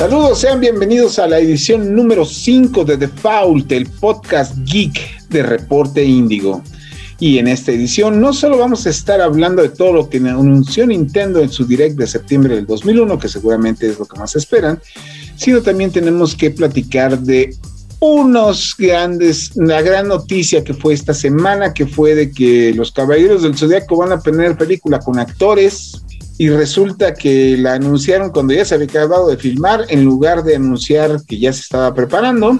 Saludos, sean bienvenidos a la edición número 5 de The Fault, el podcast geek de Reporte Índigo. Y en esta edición no solo vamos a estar hablando de todo lo que anunció Nintendo en su direct de septiembre del 2001, que seguramente es lo que más esperan, sino también tenemos que platicar de unos grandes, la gran noticia que fue esta semana, que fue de que los Caballeros del Zodiaco van a tener película con actores, y resulta que la anunciaron cuando ya se había acabado de filmar en lugar de anunciar que ya se estaba preparando.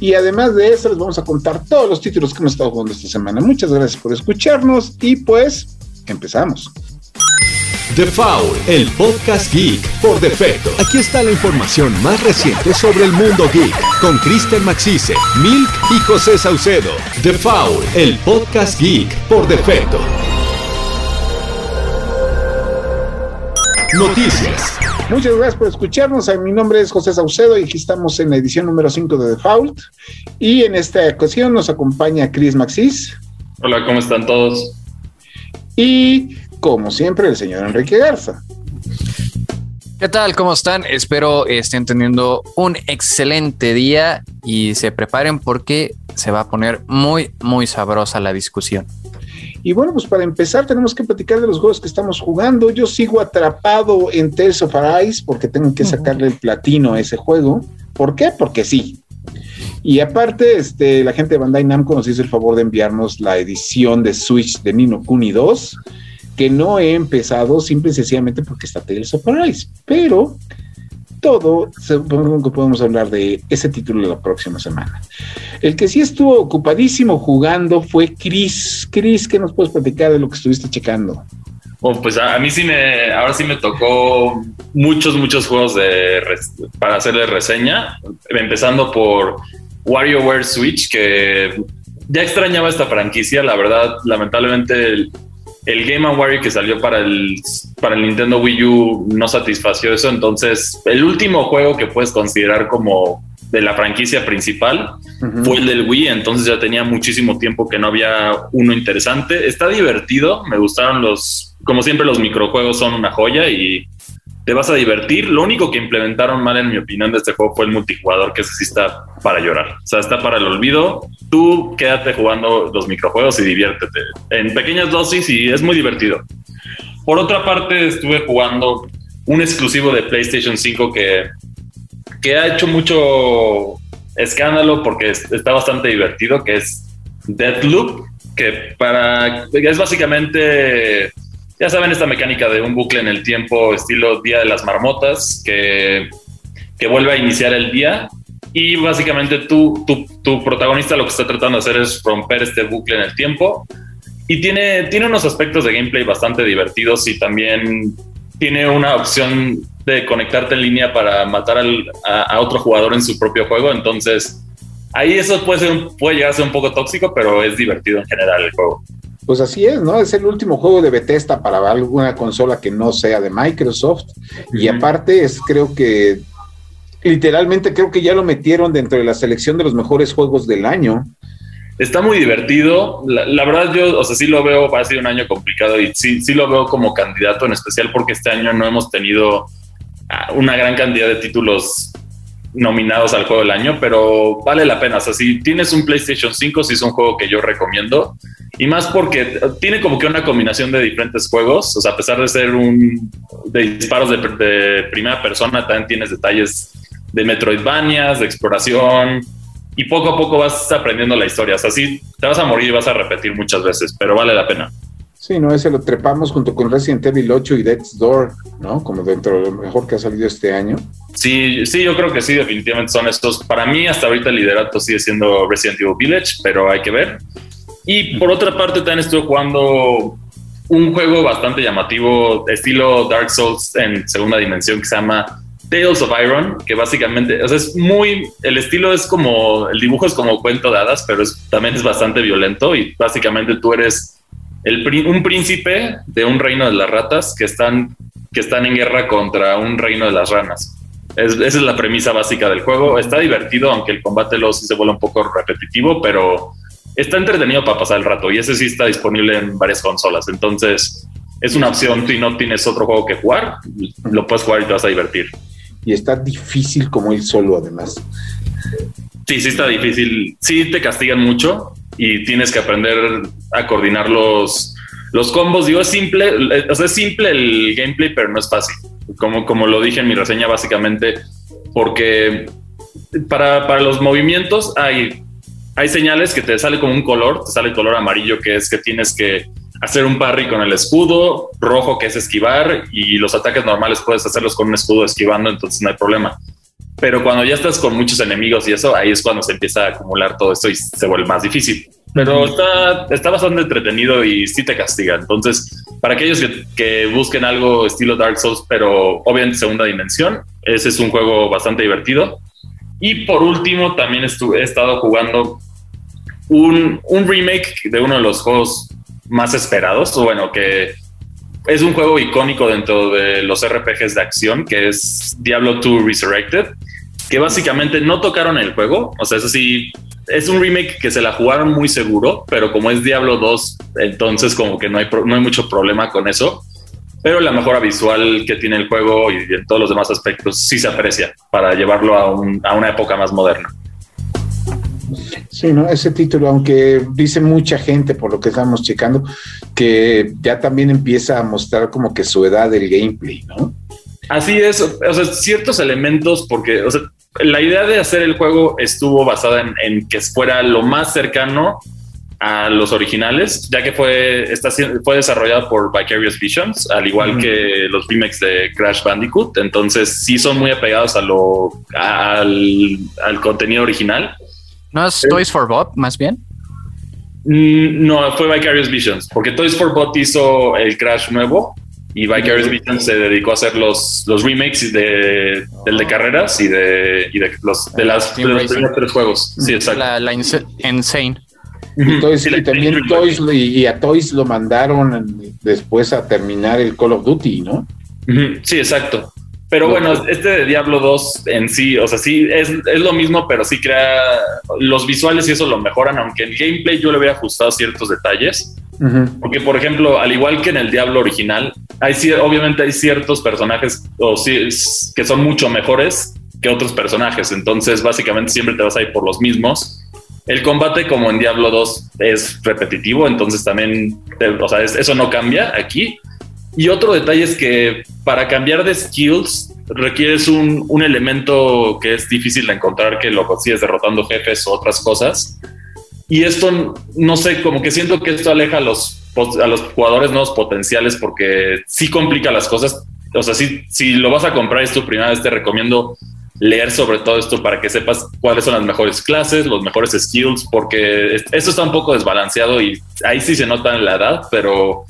Y además de eso, les vamos a contar todos los títulos que hemos estado jugando esta semana. Muchas gracias por escucharnos y pues empezamos. The Foul, el podcast geek por defecto. Aquí está la información más reciente sobre el mundo geek con Kristen Maxise, Milk y José Saucedo. The Foul, el podcast geek por defecto. Noticias. Muchas gracias por escucharnos. Mi nombre es José Saucedo y aquí estamos en la edición número 5 de Default. Y en esta ocasión nos acompaña Chris Maxis. Hola, ¿cómo están todos? Y como siempre, el señor Enrique Garza. ¿Qué tal? ¿Cómo están? Espero estén teniendo un excelente día y se preparen porque se va a poner muy, muy sabrosa la discusión. Y bueno, pues para empezar tenemos que platicar de los juegos que estamos jugando. Yo sigo atrapado en Tales of Arise porque tengo que sacarle el platino a ese juego. ¿Por qué? Porque sí. Y aparte, este, la gente de Bandai Namco nos hizo el favor de enviarnos la edición de Switch de Nino Kuni 2, que no he empezado simple y sencillamente porque está Tales of Arise. Pero todo, supongo que podemos hablar de ese título la próxima semana. El que sí estuvo ocupadísimo jugando fue Chris. Chris, ¿qué nos puedes platicar de lo que estuviste checando? Oh, pues a, mí sí me, ahora sí me tocó muchos, muchos juegos de para hacerle reseña, empezando por WarioWare Switch, que ya extrañaba esta franquicia, la verdad, lamentablemente el Game Wario que salió para el, para el Nintendo Wii U no satisfació eso. Entonces, el último juego que puedes considerar como de la franquicia principal fue el del Wii. Entonces ya tenía muchísimo tiempo que no había uno interesante. Está divertido. Me gustaron los, como siempre, los microjuegos son una joya y te vas a divertir. Lo único que implementaron mal, en mi opinión, de este juego fue el multijugador, que ese sí está para llorar. O sea, está para el olvido. Tú quédate jugando los microjuegos y diviértete en pequeñas dosis y es muy divertido. Por otra parte, estuve jugando un exclusivo de PlayStation 5 que, que ha hecho mucho escándalo porque está bastante divertido, que es Deadloop, que para es básicamente ya saben esta mecánica de un bucle en el tiempo estilo Día de las Marmotas que, que vuelve a iniciar el día y básicamente tú, tu protagonista lo que está tratando de hacer es romper este bucle en el tiempo y tiene, tiene unos aspectos de gameplay bastante divertidos y también tiene una opción de conectarte en línea para matar a, a, otro jugador en su propio juego. Entonces, ahí eso puede, ser, puede llegar a ser un poco tóxico, pero es divertido en general el juego. Pues así es, ¿no? Es el último juego de Bethesda para alguna consola que no sea de Microsoft. Y aparte es, creo que, literalmente creo que ya lo metieron dentro de la selección de los mejores juegos del año. Está muy divertido. La, verdad, yo, o sea, sí lo veo, ha sido un año complicado y sí, sí lo veo como candidato, en especial porque este año no hemos tenido ah, una gran cantidad de títulos nominados al juego del año, pero vale la pena. O sea, si tienes un PlayStation 5, sí es un juego que yo recomiendo. Y más porque tiene como que una combinación de diferentes juegos. O sea, a pesar de ser un de disparos de, primera persona, también tienes detalles de Metroidvanias, de exploración. Y poco a poco vas aprendiendo la historia. O sea, te vas a morir y vas a repetir muchas veces, pero vale la pena. Sí, no, ese lo trepamos junto con Resident Evil 8 y Death's Door, ¿no? Como dentro de lo mejor que ha salido este año. Sí, sí, yo creo que sí, definitivamente son estos. Para mí, hasta ahorita el liderato sigue siendo Resident Evil Village, pero hay que ver. Y por otra parte, también estoy jugando un juego bastante llamativo, estilo Dark Souls en segunda dimensión, que se llama Tales of Iron, que básicamente, o sea, es muy, el estilo es como, el dibujo es como cuento de hadas, pero es, también es bastante violento y básicamente tú eres un príncipe de un reino de las ratas que están, que están en guerra contra un reino de las ranas. esa es la premisa básica del juego. Está divertido, aunque el combate luego sí se vuelve un poco repetitivo, pero está entretenido para pasar el rato y ese sí está disponible en varias consolas. Entonces, es una opción. Si no tienes otro juego que jugar, lo puedes jugar y te vas a divertir. y está difícil como ir solo además. Sí, sí está difícil. Sí te castigan mucho y tienes que aprender a coordinar los, los combos. Digo, es simple, o sea, es simple el gameplay, pero no es fácil. Como, como lo dije en mi reseña, básicamente, porque para, para los movimientos hay, hay señales que te sale como un color, te sale el color amarillo, que es que tienes que hacer un parry con el escudo, rojo que es esquivar y los ataques normales puedes hacerlos con un escudo esquivando, entonces no hay problema. Pero cuando ya estás con muchos enemigos y eso, ahí es cuando se empieza a acumular todo esto y se vuelve más difícil. Pero está, está bastante entretenido y sí te castiga. Entonces, para aquellos que, que busquen algo estilo Dark Souls, pero obviamente segunda dimensión, ese es un juego bastante divertido. Y por último, también he estado jugando un, un remake de uno de los juegos más esperados, o bueno, que es un juego icónico dentro de los RPGs de acción, que es Diablo 2 Resurrected, que básicamente no tocaron el juego, o sea, eso sí, es un remake que se la jugaron muy seguro, pero como es Diablo 2, entonces como que no hay, no hay mucho problema con eso. Pero la mejora visual que tiene el juego y en todos los demás aspectos sí se aprecia para llevarlo a, un, a una época más moderna. Sí, ¿no? Ese título, aunque dice mucha gente, por lo que estamos checando, que ya también empieza a mostrar como que su edad del gameplay, ¿no? Así es, o sea, ciertos elementos, porque, o sea, la idea de hacer el juego estuvo basada en, que fuera lo más cercano a los originales, ya que fue, está, fue desarrollado por Vicarious Visions, al igual que los remakes de Crash Bandicoot. Entonces, sí son muy apegados a lo, al, al contenido original. ¿No es Toys for Bob, más bien? No, fue Vicarious Visions, porque Toys for Bot hizo el Crash nuevo y Vicarious Visions se dedicó a hacer los, los remakes de, del de carreras y de, y de los de las de los primeros tres juegos. Sí, exacto. La, la Insane. Y, Toys, y también Toys y a Toys lo mandaron después a terminar el Call of Duty, ¿no? Sí, exacto. Pero bueno, este de Diablo 2 en sí, o sea, sí, es, es, lo mismo, pero sí crea los visuales y eso lo mejoran, aunque en gameplay yo le había ajustado ciertos detalles. Porque, por ejemplo, al igual que en el Diablo original, hay obviamente hay ciertos personajes o sí, que son mucho mejores que otros personajes. Entonces, básicamente siempre te vas a ir por los mismos. El combate, como en Diablo 2, es repetitivo, entonces también, o sea, eso no cambia aquí. Y otro detalle es que para cambiar de skills requieres un, un, elemento que es difícil de encontrar que lo consigues derrotando jefes o otras cosas. Y esto, no sé, como que siento que esto aleja a los, a los jugadores nuevos potenciales porque sí complica las cosas. O sea, si, si lo vas a comprar es tu primera vez, te recomiendo leer sobre todo esto para que sepas cuáles son las mejores clases, los mejores skills, porque esto está un poco desbalanceado y ahí sí se nota en la edad, pero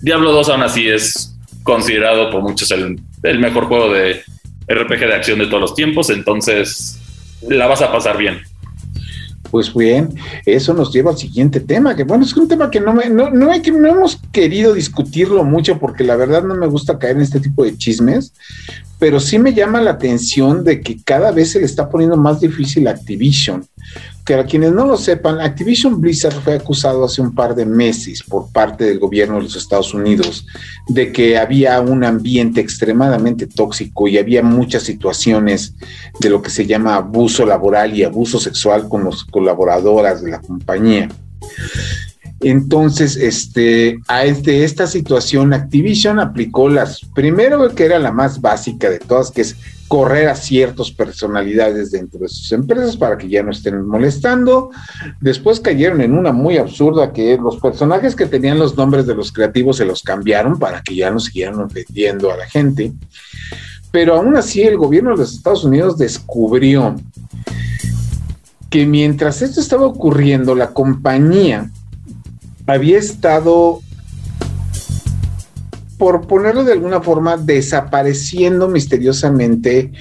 Diablo 2 aún así es considerado por muchos el, el, mejor juego de RPG de acción de todos los tiempos, entonces la vas a pasar bien. Pues bien, eso nos lleva al siguiente tema, que bueno, es un tema que no, me, no, no, hay, no hemos querido discutirlo mucho porque la verdad no me gusta caer en este tipo de chismes, pero sí me llama la atención de que cada vez se le está poniendo más difícil Activision que a quienes no lo sepan, Activision Blizzard fue acusado hace un par de meses por parte del gobierno de los Estados Unidos de que había un ambiente extremadamente tóxico y había muchas situaciones de lo que se llama abuso laboral y abuso sexual con los colaboradoras de la compañía. Entonces, este, a este, esta situación, Activision aplicó las, primero que era la más básica de todas, que es correr a ciertas personalidades dentro de sus empresas para que ya no estén molestando. Después cayeron en una muy absurda que los personajes que tenían los nombres de los creativos se los cambiaron para que ya no siguieran ofendiendo a la gente. Pero aún así el gobierno de los Estados Unidos descubrió que mientras esto estaba ocurriendo, la compañía había estado por ponerlo de alguna forma, desapareciendo misteriosamente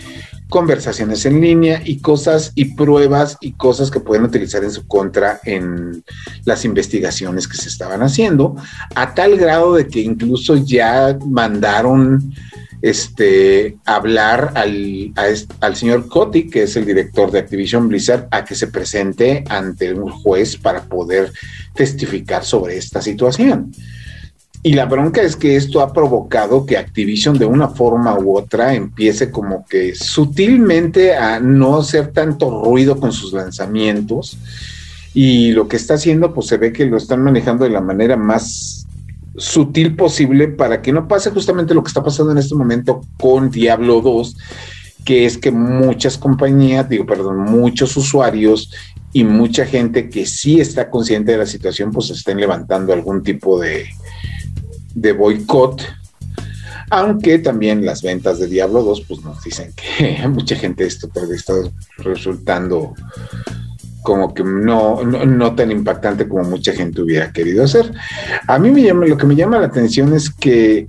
conversaciones en línea y cosas y pruebas y cosas que pueden utilizar en su contra en las investigaciones que se estaban haciendo, a tal grado de que incluso ya mandaron este, hablar al, al señor Coty, que es el director de Activision Blizzard, a que se presente ante un juez para poder testificar sobre esta situación. Y la bronca es que esto ha provocado que Activision de una forma u otra empiece como que sutilmente a no hacer tanto ruido con sus lanzamientos. Y lo que está haciendo, pues se ve que lo están manejando de la manera más sutil posible para que no pase justamente lo que está pasando en este momento con Diablo 2, que es que muchas compañías, digo, perdón, muchos usuarios y mucha gente que sí está consciente de la situación, pues estén levantando algún tipo de, de boicot. Aunque también las ventas de Diablo 2, pues nos dicen que mucha gente esto está resultando como que no, no, tan impactante como mucha gente hubiera querido hacer. A mí me llama, lo que me llama la atención es que,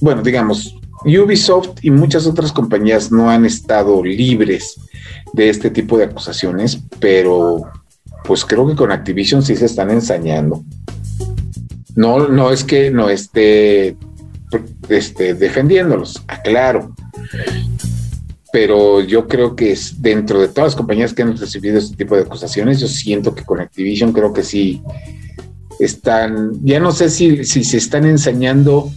bueno, digamos, Ubisoft y muchas otras compañías no han estado libres de este tipo de acusaciones, pero pues creo que con Activision sí se están ensañando. No, no es que no esté este, defendiéndolos, aclaro. Pero yo creo que es dentro de todas las compañías que han recibido este tipo de acusaciones, yo siento que con Activision creo que sí están, ya no sé si, si se están ensañando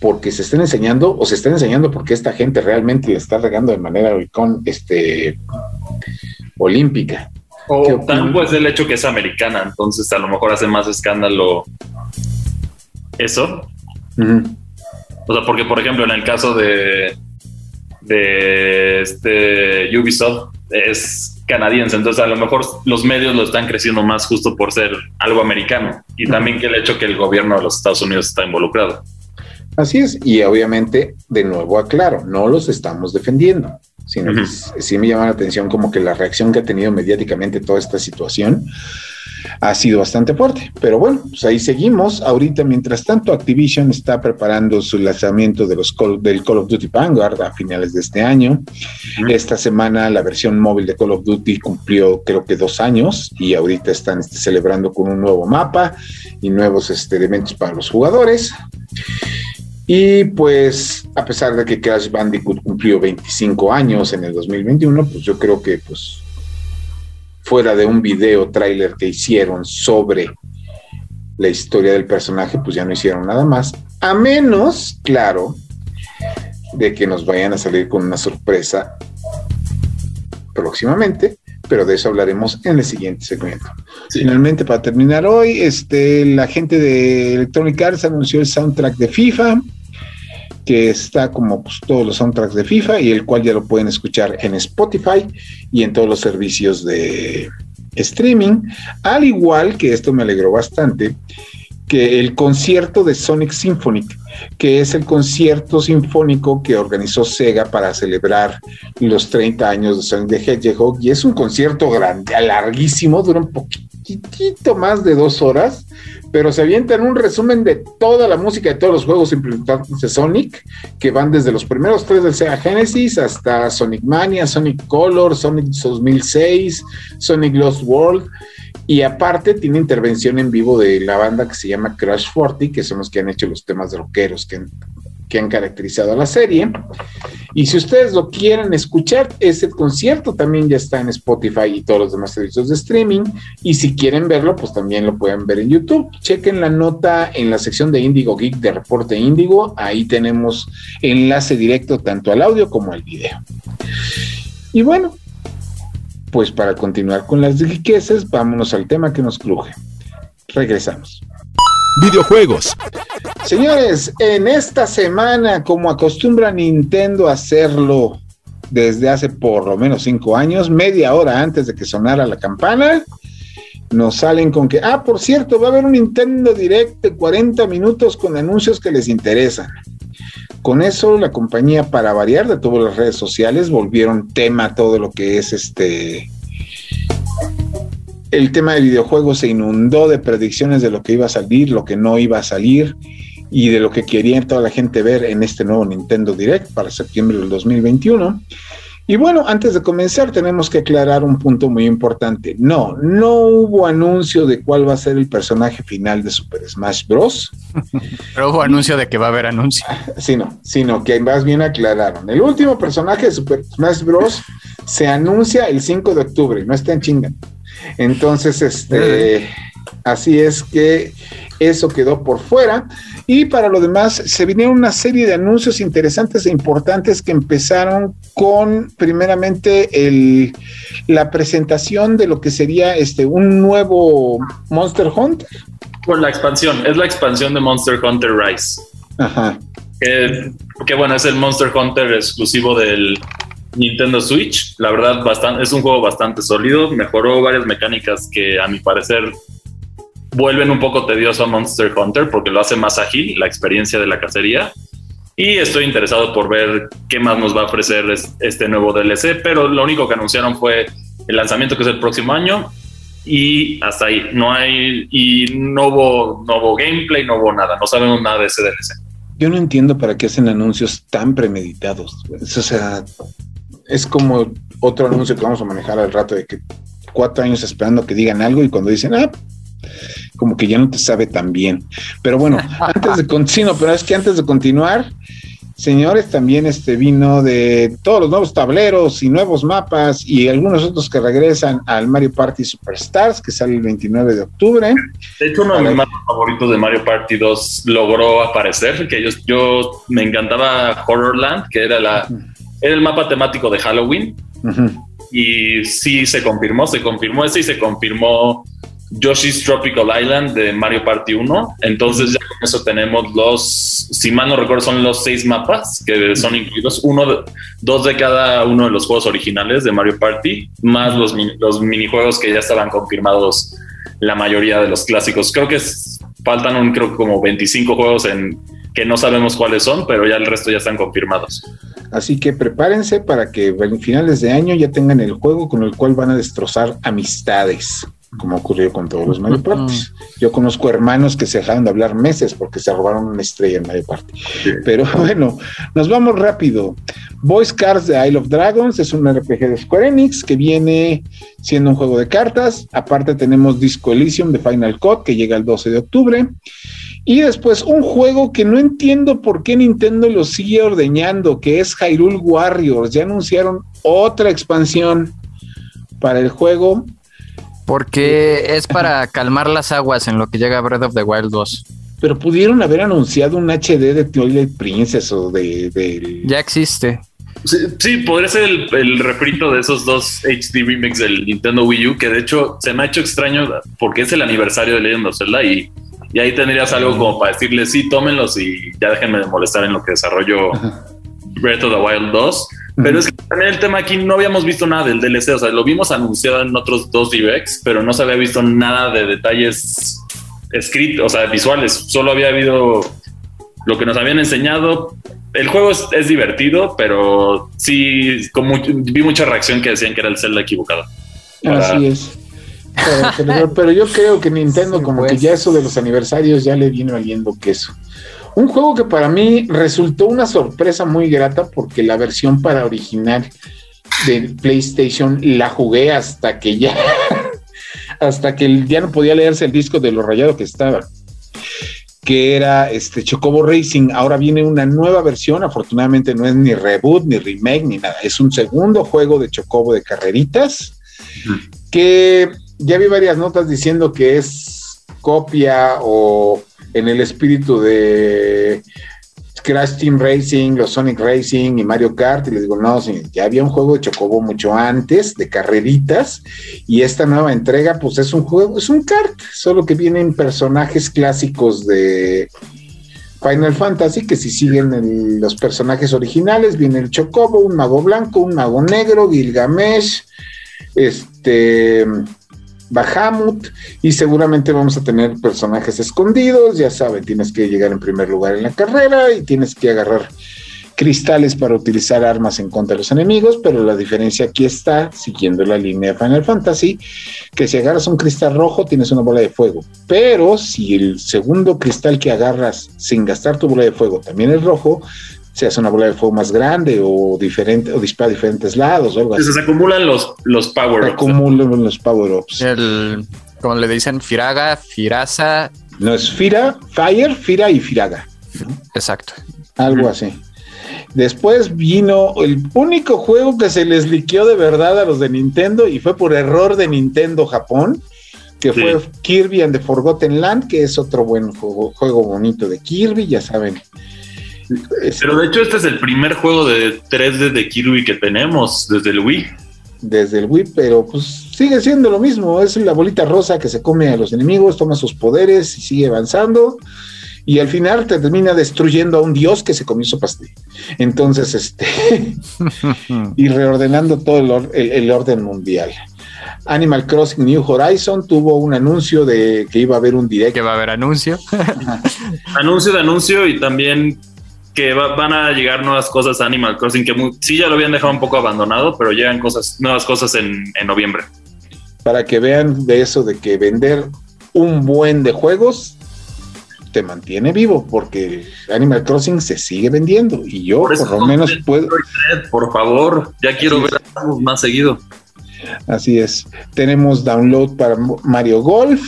porque se están enseñando o se están enseñando porque esta gente realmente le está regando de manera este, olímpica. O tal pues el hecho que es americana, entonces a lo mejor hace más escándalo eso. O sea, porque por ejemplo en el caso de, de este Ubisoft es canadiense, entonces a lo mejor los medios lo están creciendo más justo por ser algo americano y también que el hecho que el gobierno de los Estados Unidos está involucrado. Así es, y obviamente, de nuevo aclaro, no los estamos defendiendo, sino que sí me llama la atención como que la reacción que ha tenido mediáticamente toda esta situación ha sido bastante fuerte. Pero bueno, pues ahí seguimos. Ahorita, mientras tanto, Activision está preparando su lanzamiento de los del Call of Duty Vanguard a finales de este año. Esta semana la versión móvil de Call of Duty cumplió creo que dos años y ahorita están este, celebrando con un nuevo mapa y nuevos este, elementos para los jugadores. Y pues, a pesar de que Crash Bandicoot cumplió 25 años en el 2021, pues yo creo que, pues, fuera de un video tráiler que hicieron sobre la historia del personaje, pues ya no hicieron nada más. A menos, claro, de que nos vayan a salir con una sorpresa próximamente, pero de eso hablaremos en el siguiente segmento. Finalmente, para terminar hoy, este, la gente de Electronic Arts anunció el soundtrack de FIFA, que está como pues, todos los soundtracks de FIFA y el cual ya lo pueden escuchar en Spotify y en todos los servicios de streaming, al igual que esto me alegró bastante, que el concierto de Sonic Symphonic, que es el concierto sinfónico que organizó Sega para celebrar los 30 años de Sonic the Hedgehog, y es un concierto grande, larguísimo, dura un poquitito más de dos horas, pero se avientan un resumen de toda la música de todos los juegos implementados de Sonic, que van desde los primeros tres del Sega Genesis hasta Sonic Mania, Sonic Color, Sonic 2006, Sonic Lost World. Y aparte tiene intervención en vivo de la banda que se llama Crash 40, que son los que han hecho los temas rockeros que que han caracterizado a la serie. Y si ustedes lo quieren escuchar, ese concierto también ya está en Spotify y todos los demás servicios de streaming. Y si quieren verlo, pues también lo pueden ver en YouTube. Chequen la nota en la sección de Indigo Geek de Reporte Indigo. Ahí tenemos enlace directo tanto al audio como al video. Y bueno, pues para continuar con las riquezas, vámonos al tema que nos cruje. Regresamos videojuegos. Señores, en esta semana, como acostumbra Nintendo hacerlo desde hace por lo menos cinco años, media hora antes de que sonara la campana, nos salen con que, ah, por cierto, va a haber un Nintendo Direct de 40 minutos con anuncios que les interesan. Con eso, la compañía, para variar de todas las redes sociales, volvieron tema todo lo que es este el tema de videojuegos se inundó de predicciones de lo que iba a salir, lo que no iba a salir y de lo que quería toda la gente ver en este nuevo Nintendo Direct para septiembre del 2021. Y bueno, antes de comenzar tenemos que aclarar un punto muy importante. No, no hubo anuncio de cuál va a ser el personaje final de Super Smash Bros. Pero hubo anuncio de que va a haber anuncio. Sí, no, sino que más bien aclararon. El último personaje de Super Smash Bros. se anuncia el 5 de octubre, no estén chingando. Entonces, este, Así es que eso quedó por fuera. Y para lo demás, se vinieron una serie de anuncios interesantes e importantes que empezaron con, primeramente, el, la presentación de lo que sería este un nuevo Monster Hunter. Con la expansión, es la expansión de Monster Hunter Rise. Ajá. Que, bueno, es el Monster Hunter exclusivo del Nintendo Switch. La verdad, bastante, es un juego bastante sólido. Mejoró varias mecánicas que a mi parecer vuelven un poco tedioso a Monster Hunter porque lo hace más ágil la experiencia de la cacería. Y estoy interesado por ver qué más nos va a ofrecer este nuevo DLC, pero lo único que anunciaron fue el lanzamiento que es el próximo año y hasta ahí. No hay, y no hubo, no hubo gameplay, no hubo nada, no sabemos nada de ese DLC. Yo no entiendo para qué hacen anuncios tan premeditados. O sea, es como otro anuncio que vamos a manejar al rato de que cuatro años esperando que digan algo y cuando dicen, ah, como que ya no te sabe tan bien. Pero bueno, antes de continuar, pero es que antes de continuar, señores, también este vino de todos los nuevos tableros y nuevos mapas y algunos otros que regresan al Mario Party Superstars, que sale el 29 de octubre. De hecho, uno de mis mapas favoritos de Mario Party 2 logró aparecer, que yo, yo me encantaba Horrorland, que era la era el mapa temático de Halloween. Y sí se confirmó, se confirmó ese y se confirmó Yoshi's Tropical Island de Mario Party 1. Entonces ya con eso tenemos los, si mal no recuerdo, son los seis mapas que son incluidos, uno, dos de cada uno de los juegos originales de Mario Party, más los, los minijuegos que ya estaban confirmados, la mayoría de los clásicos. Creo que faltan un, creo como 25 juegos en que no sabemos cuáles son, pero ya el resto ya están confirmados. Así que prepárense para que en finales de año ya tengan el juego con el cual van a destrozar amistades como ocurrió con todos los Mario Party. Yo conozco hermanos que se dejaron de hablar meses porque se robaron una estrella en Mario Party. Pero bueno, nos vamos rápido. Boys Cards de Isle of Dragons es un RPG de Square Enix que viene siendo un juego de cartas. Aparte tenemos Disco Elysium de Final Cut que llega el 12 de octubre. Y después un juego que no entiendo por qué Nintendo lo sigue ordeñando, que es Hyrule Warriors. Ya anunciaron otra expansión para el juego porque es para calmar las aguas en lo que llega Breath of the Wild 2. Pero pudieron haber anunciado un HD de Twilight Princess o de... Ya existe. Sí, podría ser el, refrito de esos dos HD remakes del Nintendo Wii U, que de hecho se me ha hecho extraño porque es el aniversario de Legend of Zelda y, y ahí tendrías algo como para decirle, sí, tómenlos y ya déjenme de molestar en lo que desarrollo Breath of the Wild 2. Pero es que también el tema aquí no habíamos visto nada del DLC, o sea, lo vimos anunciado en otros dos directs, pero no se había visto nada de detalles escritos, o sea, visuales. Solo había habido lo que nos habían enseñado. El juego es, divertido, pero sí, vi mucha reacción que decían que era el Zelda equivocado. Así es. Pero, yo creo que Nintendo, como que pues. ya eso de los aniversarios ya le vino oliendo queso. Un juego que para mí resultó una sorpresa muy grata porque la versión para original de PlayStation la jugué hasta que ya, hasta que ya no podía leerse el disco de lo rayado que estaba que era este Chocobo Racing. Ahora viene una nueva versión, afortunadamente no es ni reboot, ni remake, ni nada. Es un segundo juego de Chocobo de carreritas, que ya vi varias notas diciendo que es copia o en el espíritu de Crash Team Racing, los Sonic Racing y Mario Kart, y les digo, no, ya había un juego de Chocobo mucho antes, de carreritas, y esta nueva entrega, pues es un juego, es un kart, solo que vienen personajes clásicos de Final Fantasy, que si siguen los personajes originales, viene el Chocobo, un mago blanco, un mago negro, Gilgamesh, este Bahamut y seguramente vamos a tener personajes escondidos, ya saben, tienes que llegar en primer lugar en la carrera y tienes que agarrar cristales para utilizar armas en contra de los enemigos, pero la diferencia aquí está, siguiendo la línea de Final Fantasy, que si agarras un cristal rojo tienes una bola de fuego, pero si el segundo cristal que agarras sin gastar tu bola de fuego también es rojo, se hace una bola de fuego más grande o diferente o dispara a diferentes lados o algo así. Se acumulan los, los power-ups. Se acumulan los power-ups. como le dicen, Firaga, Firasa. No es Fira, Fire, Fira y Firaga. Exacto. Algo así. Después vino el único juego que se les liqueó de verdad a los de Nintendo y fue por error de Nintendo Japón. que fue Kirby and the Forgotten Land, que es otro buen juego, juego bonito de Kirby, ya saben. Pero de hecho este es el primer juego de 3D de Kirby que tenemos desde el Wii. Desde el Wii, pero pues sigue siendo lo mismo, es la bolita rosa que se come a los enemigos, toma sus poderes y sigue avanzando y al final te termina destruyendo a un dios que se comió su pastel. Entonces, este, y reordenando todo el, orden mundial. Animal Crossing New Horizon tuvo un anuncio de que iba a haber un directo. Que va a haber anuncio. anuncio de anuncio y también que van a llegar nuevas cosas a Animal Crossing, que sí ya lo habían dejado un poco abandonado, pero llegan cosas, nuevas cosas en, en noviembre. Para que vean de eso de que vender un buen de juegos te mantiene vivo porque Animal Crossing se sigue vendiendo y yo por, lo menos puedo. Por favor, ya quiero ver más seguido. Así es. Tenemos download para Mario Golf,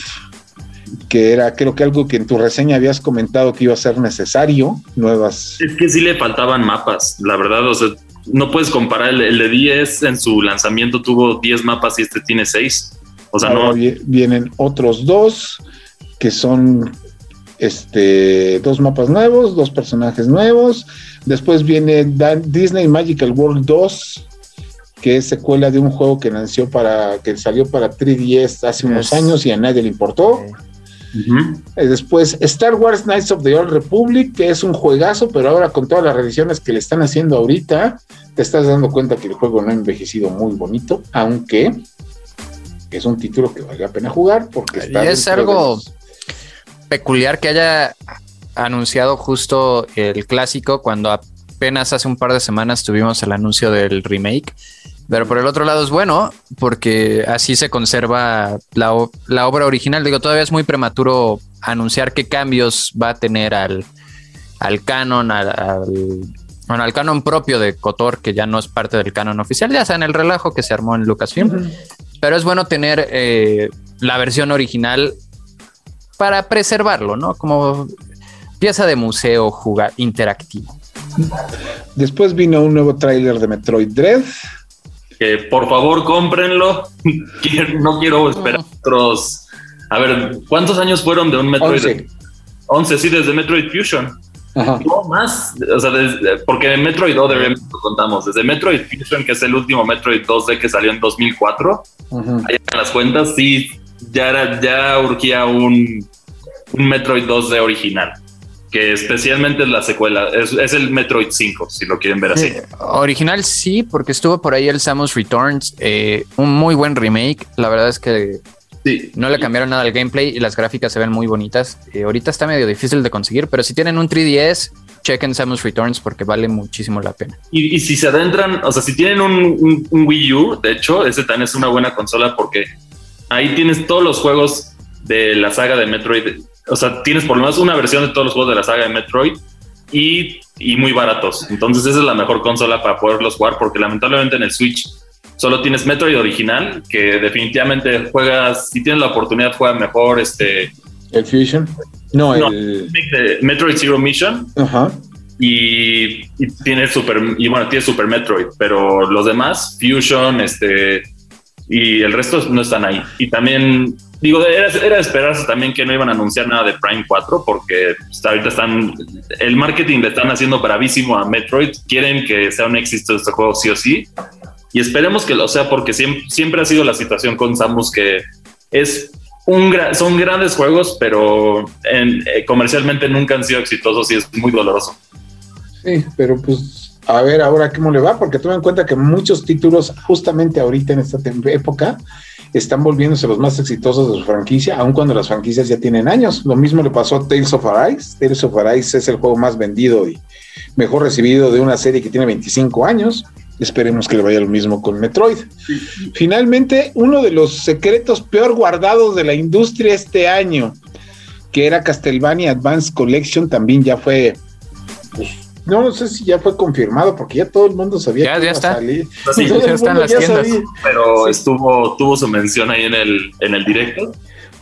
que era creo que algo que en tu reseña habías comentado que iba a ser necesario, nuevas. Es que sí le faltaban mapas, la verdad, o sea, no puedes comparar el, el de 10 en su lanzamiento tuvo 10 mapas y este tiene 6. O sea, no. Vienen otros dos que son este, dos mapas nuevos, dos personajes nuevos. Después viene Disney Magical World 2, que es secuela de un juego que nació para, que salió para 3DS hace unos años y a nadie le importó. Eh, después Star Wars Knights of the Old Republic, que es un juegazo, pero ahora con todas las revisiones que le están haciendo ahorita, te estás dando cuenta que el juego no ha envejecido muy bonito, aunque es un título que vale la pena jugar porque está es algo peculiar que haya anunciado justo el clásico cuando apenas hace un par de semanas tuvimos el anuncio del remake. Pero por el otro lado es bueno porque así se conserva la, obra original. Digo, todavía es muy prematuro anunciar qué cambios va a tener al, al canon, al, al, canon propio de Kotor, que ya no es parte del canon oficial, ya sea en el relajo que se armó en Lucasfilm. Pero es bueno tener eh, la versión original para preservarlo, ¿no? Como pieza de museo jugar interactivo. Después vino un nuevo tráiler de Metroid Dread. Que por favor cómprenlo. no quiero esperar otros. A ver, ¿cuántos años fueron de un Metroid? 11. 11, sí, desde Metroid Fusion. No más, o sea, porque en Metroid Other lo contamos, desde Metroid Fusion, que es el último Metroid 2D que salió en 2004, ahí en las cuentas, sí, ya era, ya urgía un, un Metroid 2D original. Que especialmente es la secuela, es, el Metroid 5, si lo quieren ver así. original sí, porque estuvo por ahí el Samus Returns, eh, un muy buen remake. La verdad es que no le cambiaron nada al gameplay y las gráficas se ven muy bonitas. Eh, ahorita está medio difícil de conseguir, pero si tienen un 3DS, chequen Samus Returns porque vale muchísimo la pena. Y, si se adentran, o sea, si tienen un, un, Wii U, de hecho, ese también es una buena consola porque ahí tienes todos los juegos de la saga de Metroid. O sea, tienes por lo menos una versión de todos los juegos de la saga de Metroid y, muy baratos. Entonces, esa es la mejor consola para poderlos jugar, porque lamentablemente en el Switch solo tienes Metroid original, que definitivamente juegas, si tienes la oportunidad, juega mejor este. ¿El Fusion? No, el. Metroid Zero Mission. Ajá. Y, y, tiene super y bueno tiene super Metroid pero los demás Fusion este y el resto no están ahí. Y también, digo, era, era esperarse también que no iban a anunciar nada de Prime 4 porque pues, ahorita están, el marketing le están haciendo bravísimo a Metroid, quieren que sea un éxito este juego sí o sí. Y esperemos que lo sea porque siempre, siempre ha sido la situación con Samus que es un son grandes juegos, pero eh, comercialmente nunca han sido exitosos y es muy doloroso. Sí, pero pues a ver ahora cómo le va, porque toma en cuenta que muchos títulos justamente ahorita en esta época están volviéndose los más exitosos de su franquicia, aun cuando las franquicias ya tienen años. Lo mismo le pasó a Tales of Arise. Tales of Arise es el juego más vendido y mejor recibido de una serie que tiene 25 años. Esperemos que le vaya lo mismo con Metroid. Finalmente, uno de los secretos peor guardados de la industria este año, que era Castlevania Advanced Collection, también ya fue pues, no, no sé si ya fue confirmado, porque ya todo el mundo sabía ya, que ya iba está. a salir. Sí, ya están las tiendas. Pero estuvo, tuvo su mención ahí en el, en el directo.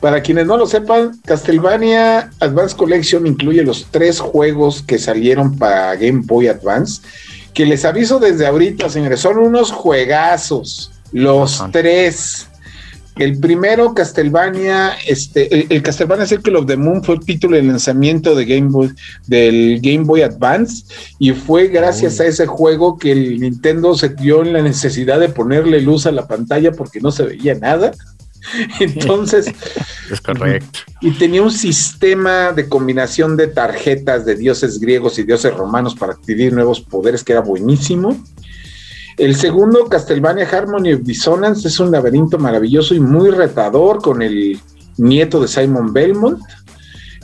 Para quienes no lo sepan, Castlevania Advance Collection incluye los tres juegos que salieron para Game Boy Advance. Que les aviso desde ahorita, señores, son unos juegazos. Los tres. El primero, Castlevania, este, el, Castlevania Circle of the Moon fue el título de lanzamiento de Game Boy, del Game Boy Advance, y fue gracias a ese juego que el Nintendo se dio en la necesidad de ponerle luz a la pantalla porque no se veía nada. Entonces, es correcto. Y tenía un sistema de combinación de tarjetas de dioses griegos y dioses romanos para adquirir nuevos poderes que era buenísimo. El segundo, Castlevania Harmony of Dissonance, es un laberinto maravilloso y muy retador con el nieto de Simon Belmont,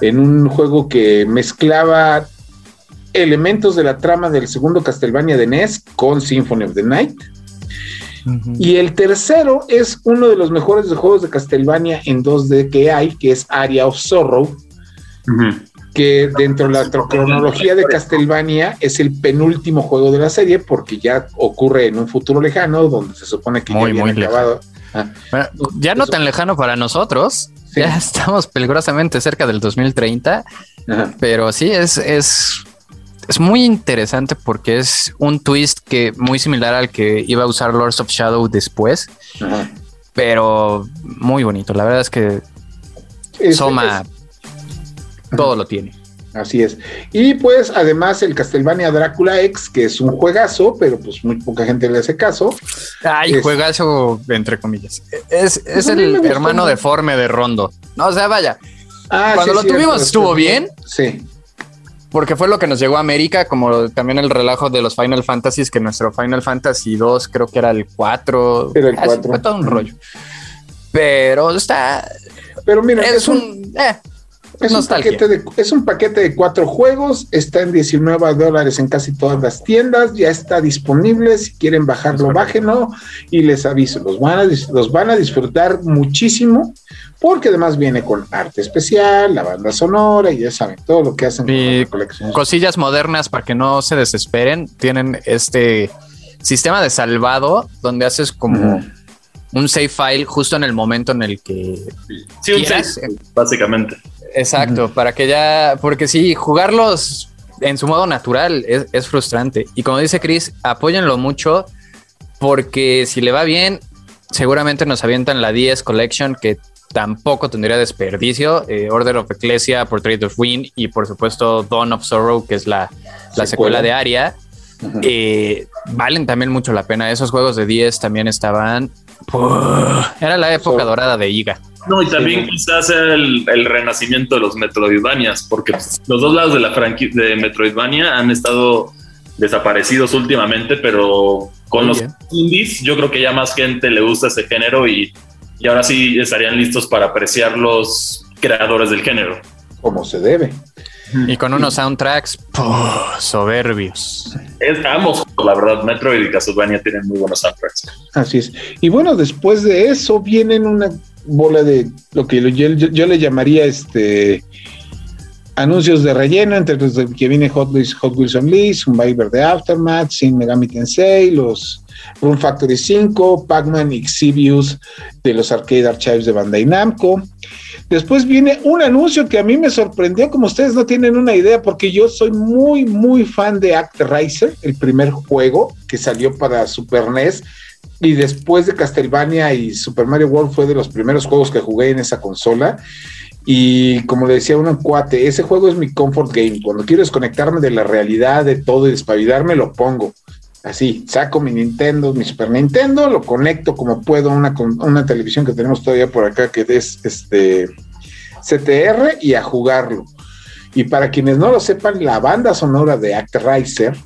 en un juego que mezclaba elementos de la trama del segundo Castlevania de NES con Symphony of the Night. Y el tercero es uno de los mejores juegos de Castlevania en 2D que hay, que es Area of Sorrow, que dentro de la cronología de Castlevania es el penúltimo juego de la serie porque ya ocurre en un futuro lejano donde se supone que muy, ya muy acabado. Ah. ya no tan lejano para nosotros. Ya estamos peligrosamente cerca del 2030, pero sí es, es, es muy interesante porque es un twist que muy similar al que iba a usar Lords of Shadow después, pero muy bonito. La verdad es que Soma todo lo tiene. Así es. Y pues además el Castlevania Drácula X, que es un juegazo, pero pues muy poca gente le hace caso. Ay, juegazo, entre comillas. Es, pues el hermano deforme de Rondo. No, o sea, vaya. Ah, Cuando lo tuvimos estuvo bien. Sí. Porque fue lo que nos llegó a América, como también el relajo de los Final Fantasies, que nuestro Final Fantasy 2 creo que era el 4. Era el 4. Fue todo un rollo. Pero está. Pero mira, es, un. Eh, es un, paquete de, es un, paquete de, cuatro juegos, está en 19 dólares en casi todas las tiendas, ya está disponible, si quieren bajarlo, bájenlo y les aviso, los van, a, los van a disfrutar muchísimo porque además viene con arte especial, la banda sonora y ya saben, todo lo que hacen y con la Cosillas modernas para que no se desesperen, tienen este sistema de salvado donde haces como... un save file justo en el momento en el que sí, un básicamente. Exacto, para que ya, porque sí, jugarlos en su modo natural es, frustrante. Y como dice Chris, apóyenlo mucho porque si le va bien, seguramente nos avientan la 10 Collection que tampoco tendría desperdicio. Eh, Order of Ecclesia, Portrait of Wind y por supuesto Dawn of Sorrow, que es la, secuela de Aria. Eh, valen también mucho la pena. Esos juegos de 10 también estaban. era la época dorada de IGA. No, y también quizás el, el, renacimiento de los Metroidvanias, porque los dos lados de la franquicia de Metroidvania han estado desaparecidos últimamente, pero con los indies yo creo que ya más gente le gusta ese género y, y ahora sí estarían listos para apreciar los creadores del género. Como se debe. Y con unos soundtracks soberbios. Estamos, la verdad, Metroid y Castlevania tienen muy buenos soundtracks. Así es. Y bueno, después de eso vienen una bola de lo que yo, le llamaría este anuncios de relleno, entre los que viene Hot Wheels, Hot Wheels Unleashed, un Viber de Aftermath, Sin Megami Tensei, los Rune Factory 5, Pac-Man Exhibius de los Arcade Archives de Bandai Namco. Después viene un anuncio que a mí me sorprendió, como ustedes no tienen una idea, porque yo soy muy, muy fan de Act Racer, el primer juego que salió para Super NES y después de Castlevania y Super Mario World fue de los primeros juegos que jugué en esa consola. Y como le decía un cuate, ese juego es mi comfort game. Cuando quiero desconectarme de la realidad, de todo y despabilarme, lo pongo. Así, saco mi Nintendo, mi Super Nintendo, lo conecto como puedo a una, televisión que tenemos todavía por acá que es este CTR y a jugarlo. Y para quienes no lo sepan, la banda sonora de Actraiser,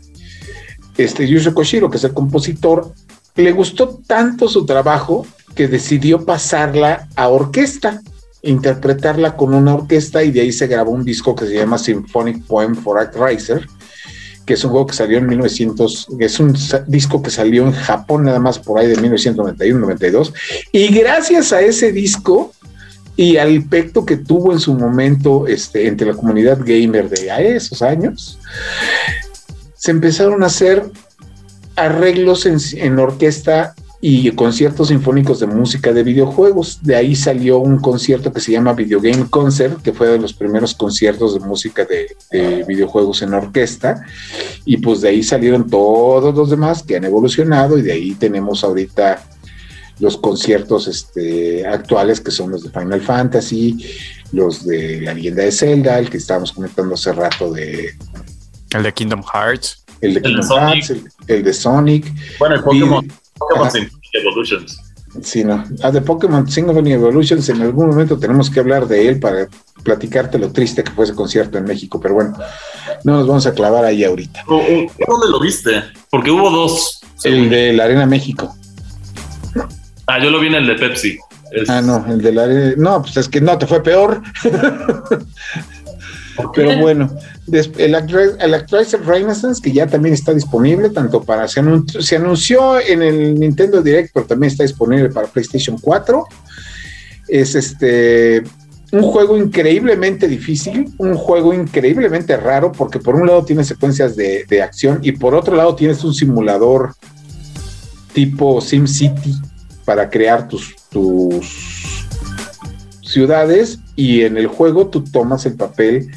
este Yuzo Koshiro, que es el compositor, le gustó tanto su trabajo que decidió pasarla a orquesta, interpretarla con una orquesta y de ahí se grabó un disco que se llama Symphonic Poem for Act Riser, que es un juego que salió en 1900, es un disco que salió en Japón nada más por ahí de 1991-92 y gracias a ese disco y al pecto que tuvo en su momento este, entre la comunidad gamer de esos años, se empezaron a hacer arreglos en, orquesta y conciertos sinfónicos de música de videojuegos. De ahí salió un concierto que se llama Video Game Concert, que fue de los primeros conciertos de música de, videojuegos en orquesta. Y pues de ahí salieron todos los demás que han evolucionado y de ahí tenemos ahorita los conciertos este, actuales que son los de Final Fantasy, los de la leyenda de Zelda, el que estábamos comentando hace rato de... El de Kingdom Hearts. El de Kingdom Hearts, el, de Sonic. Bueno, el Pokémon, Pokémon Evolutions. Sí, no. Ah, de Pokémon Symphony Evolutions, en algún momento tenemos que hablar de él para platicarte lo triste que fue ese concierto en México, pero bueno, no nos vamos a clavar ahí ahorita. ¿Dónde lo viste? Porque hubo dos. El de la Arena México. Ah, yo lo vi en el de Pepsi. Ah, no, el de la Arena. No, pues es que no, te fue peor. Pero bueno, el, Actualizer Renaissance, que ya también está disponible, tanto para, se, anunció, en el Nintendo Direct, pero también está disponible para PlayStation 4. Es este un juego increíblemente difícil, un juego increíblemente raro, porque por un lado tiene secuencias de, de acción y por otro lado tienes un simulador tipo SimCity para crear tus, tus ciudades y en el juego tú tomas el papel.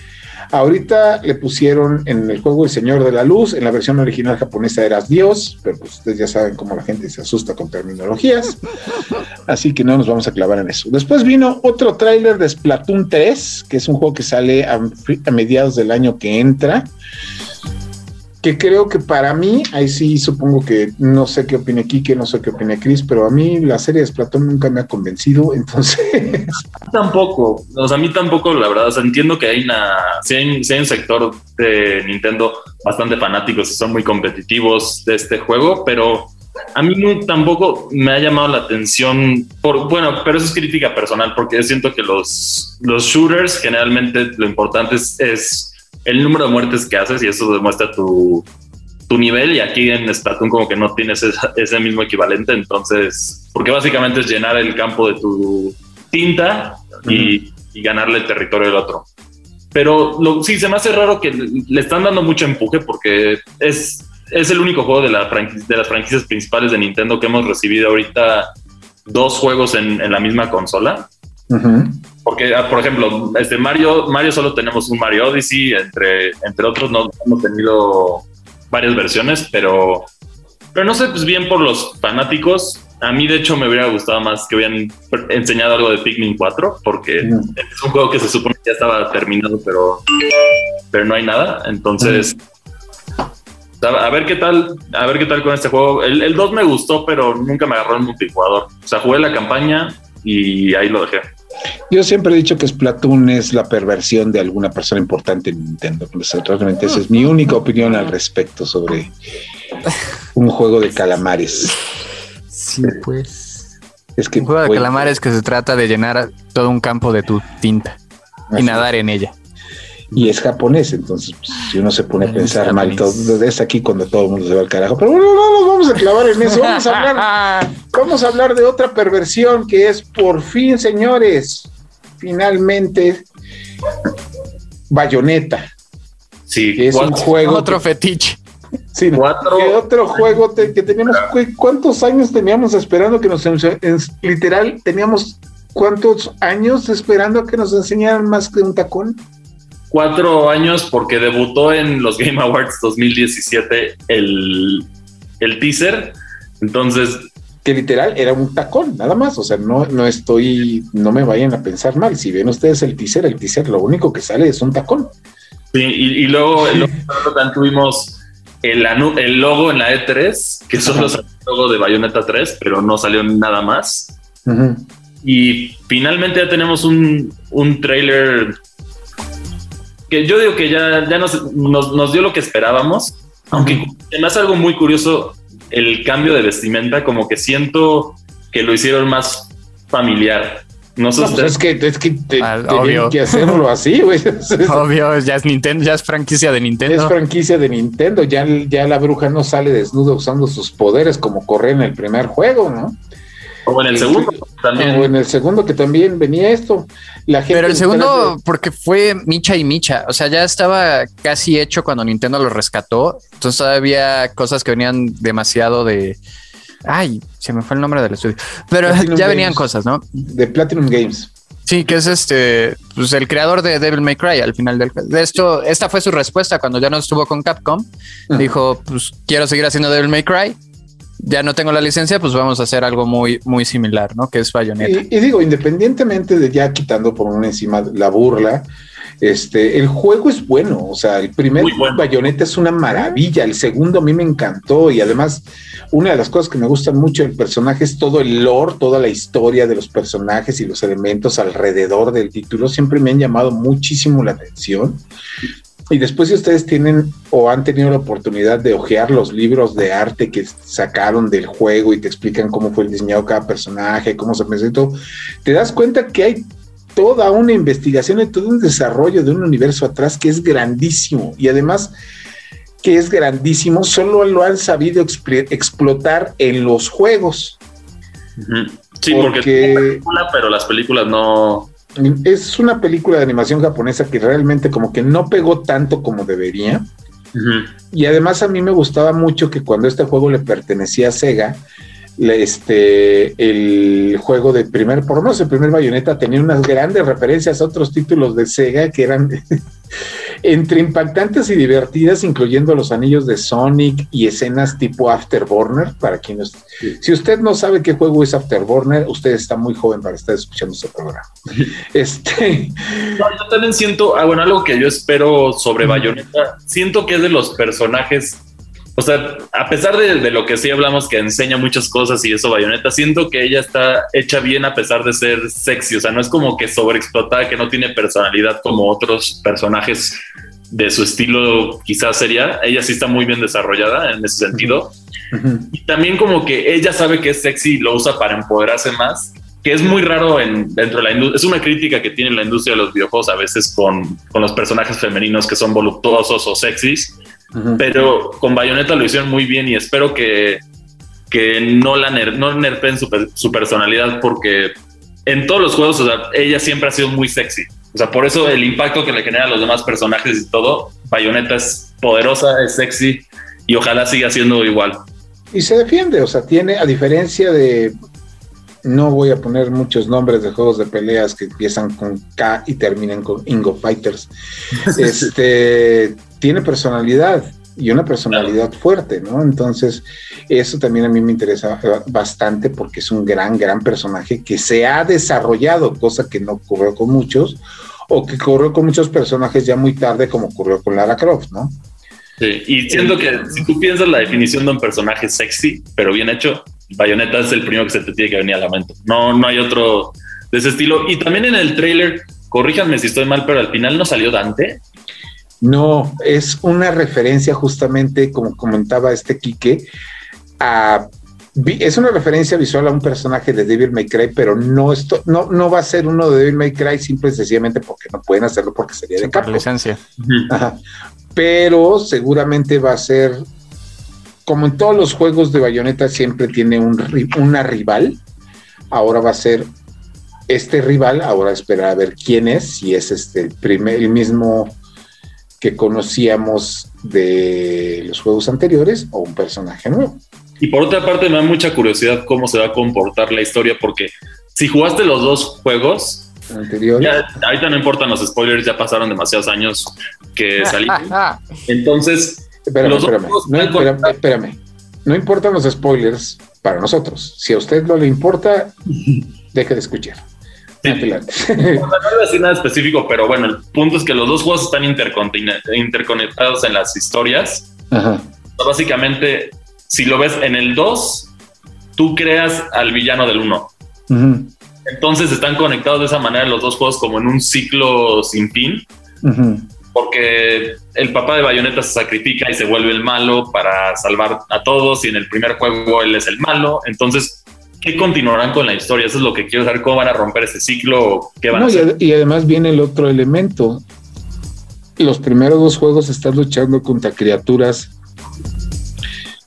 Ahorita le pusieron en el juego El Señor de la Luz, en la versión original japonesa eras Dios, pero pues ustedes ya saben cómo la gente se asusta con terminologías, así que no nos vamos a clavar en eso. Después vino otro tráiler de Splatoon 3, que es un juego que sale a, a mediados del año que entra que creo que para mí, ahí sí supongo que no sé qué opine Kike, no sé qué opine Chris, pero a mí la serie de Platón nunca me ha convencido, entonces... Tampoco, o sea, a mí tampoco, la verdad, o sea, entiendo que hay una, si hay, un sector de Nintendo bastante fanáticos y son muy competitivos de este juego, pero a mí tampoco me ha llamado la atención, por, bueno, pero eso es crítica personal, porque siento que los, los shooters generalmente lo importante es el número de muertes que haces y eso demuestra tu, tu nivel y aquí en Splatoon como que no tienes ese, mismo equivalente, entonces, porque básicamente es llenar el campo de tu tinta y, ganarle el territorio del otro. Pero lo, sí, se me hace raro que le están dando mucho empuje porque es, es el único juego de, la de las franquicias principales de Nintendo que hemos recibido ahorita dos juegos en, en la misma consola. Porque, ah, por ejemplo, este Mario, Mario solo tenemos un Mario Odyssey, entre, entre otros no hemos tenido varias versiones, pero, pero no sé, pues bien por los fanáticos. A mí, de hecho, me hubiera gustado más que hubieran enseñado algo de Pikmin 4, porque es un juego que se supone que ya estaba terminado, pero, pero no hay nada. Entonces, a ver qué tal, a ver qué tal con este juego. El, el 2 me gustó, pero nunca me agarró el multijugador. O sea, jugué la campaña y ahí lo dejé. Yo siempre he dicho que Splatoon es la perversión de alguna persona importante en Nintendo. Pues, realmente esa es mi única opinión al respecto sobre un juego de calamares. Sí, pues. Es que un juego de calamares que se trata de llenar todo un campo de tu tinta y nadar en ella y es japonés, entonces pues, si uno se pone a pensar mal, todo, es aquí cuando todo el mundo se va al carajo. Pero bueno, no nos vamos a clavar en eso, vamos a hablar, vamos a hablar de otra perversión que es por fin, señores, finalmente Bayonetta. Sí, que es un juego. Otro fetiche. Sí, otro juego que teníamos, ¿cuántos años teníamos esperando que nos literal teníamos cuántos años esperando que nos enseñaran más que un tacón? Cuatro años porque debutó en los Game Awards 2017 el, el teaser. Entonces. Que literal era un tacón, nada más. O sea, no, no estoy, no me vayan a pensar mal. Si ven ustedes el teaser, el teaser lo único que sale es un tacón. Sí, y, luego, también tuvimos el, el, logo en la E3, que solo salió el logo de Bayonetta 3, pero no salió nada más. Y finalmente ya tenemos un, un trailer que yo digo que ya, ya nos, nos, dio lo que esperábamos, aunque me hace algo muy curioso el cambio de vestimenta, como que siento que lo hicieron más familiar. No sé pues es que, es que ah, que hacerlo así, güey. Obvio, ya es Nintendo, ya es franquicia de Nintendo. Es franquicia de Nintendo, ya, ya la bruja no sale desnuda usando sus poderes como corre en el primer juego, ¿no? O en el segundo también. O en el segundo que también venía esto. La Pero el segundo, porque fue Micha y Micha. O sea, ya estaba casi hecho cuando Nintendo lo rescató. Entonces había cosas que venían demasiado de. Ay, se me fue el nombre del estudio. Pero ya venían cosas, ¿no? De Platinum Games. Sí, que es este, pues el creador de Devil May Cry al final del, de esto. Esta fue su respuesta cuando ya no estuvo con Capcom. Dijo, pues quiero seguir haciendo Devil May Cry ya no tengo la licencia, pues vamos a hacer algo muy, muy similar, ¿no? Que es Bayonetta. Y, digo, independientemente de ya quitando por una encima la burla, este, el juego es bueno, o sea, el primer Bayonetta es una maravilla, el segundo a mí me encantó y además una de las cosas que me gustan mucho del personaje es todo el lore, toda la historia de los personajes y los elementos alrededor del título, siempre me han llamado muchísimo la atención. Y después si ustedes tienen o han tenido la oportunidad de hojear los libros de arte que sacaron del juego y te explican cómo fue el diseñado cada personaje, cómo se presentó, te das cuenta que hay toda una investigación y todo un desarrollo de un universo atrás que es grandísimo y además que es grandísimo, solo lo han sabido explotar en los juegos. Sí, porque, pero las películas no, es una película de animación japonesa que realmente como que no pegó tanto como debería. Y además a mí me gustaba mucho que cuando este juego le pertenecía a Sega, este, el juego de primer, por lo menos el primer bayoneta tenía unas grandes referencias a otros títulos de Sega que eran entre impactantes y divertidas, incluyendo los anillos de Sonic y escenas tipo Afterburner, para quienes... Si usted no sabe qué juego es Afterburner, usted está muy joven para estar escuchando este programa. este... yo también siento, ah, bueno, algo que yo espero sobre Bayonetta, siento que es de los personajes o sea, a pesar de, lo que sí hablamos que enseña muchas cosas y eso, Bayonetta, siento que ella está hecha bien a pesar de ser sexy. O sea, no es como que sobreexplotada, que no tiene personalidad como otros personajes de su estilo quizás sería. Ella sí está muy bien desarrollada en ese sentido. Y también como que ella sabe que es sexy y lo usa para empoderarse más, que es muy raro en, dentro de la industria. Es una crítica que tiene la industria de los videojuegos a veces con, con los personajes femeninos que son voluptuosos o sexys pero con Bayonetta lo hicieron muy bien y espero que, que no la no nerfen su, su, personalidad porque en todos los juegos, ella siempre ha sido muy sexy. O sea, por eso el impacto que le genera a los demás personajes y todo, Bayonetta es poderosa, es sexy y ojalá siga siendo igual. Y se defiende, o sea, tiene, a diferencia de, no voy a poner muchos nombres de juegos de peleas que empiezan con K y terminan con Ingo Fighters, este, tiene personalidad y una personalidad fuerte, ¿no? Entonces, eso también a mí me interesa bastante porque es un gran, gran personaje que se ha desarrollado, cosa que no ocurrió con muchos, o que ocurrió con muchos personajes ya muy tarde, como ocurrió con Lara Croft, ¿no? Sí, y siento que si tú piensas la definición de un personaje sexy, pero bien hecho, Bayonetta es el primero que se te tiene que venir a la mente. No, no hay otro de ese estilo. Y también en el trailer, corríjanme si estoy mal, pero al final no salió Dante. No, es una referencia justamente, como comentaba este Quique, a es una referencia visual a un personaje de Devil May Cry, pero no, esto, no, no va a ser uno de Devil May Cry simple y sencillamente porque no pueden hacerlo porque sería de capa. licencia. Pero seguramente va a ser, como en todos los juegos de Bayonetta, siempre tiene un, una rival. Ahora va a ser este rival, ahora esperar a ver quién es, si es este el, primer, el mismo que conocíamos de los juegos anteriores o un personaje nuevo. Y por otra parte me da mucha curiosidad cómo se va a comportar la historia porque si jugaste los dos juegos anteriores, ahorita no importan los spoilers, ya pasaron demasiados años que salieron. Entonces, espérame, espérame, no, importan los spoilers para nosotros. Si a usted no le importa, deje de escuchar. no voy a decir nada específico, pero bueno, el punto es que los dos juegos están interconectados en las historias. Básicamente, si lo ves en el 2, tú creas al villano del 1. Entonces están conectados de esa manera los dos juegos como en un ciclo sin fin. Porque el papá de Bayonetta se sacrifica y se vuelve el malo para salvar a todos y en el primer juego él es el malo. Entonces ¿qué continuarán con la historia? Eso es lo que quiero saber, cómo van a romper ese ciclo, qué van a hacer. Y, además viene el otro elemento. Los primeros dos juegos están luchando contra criaturas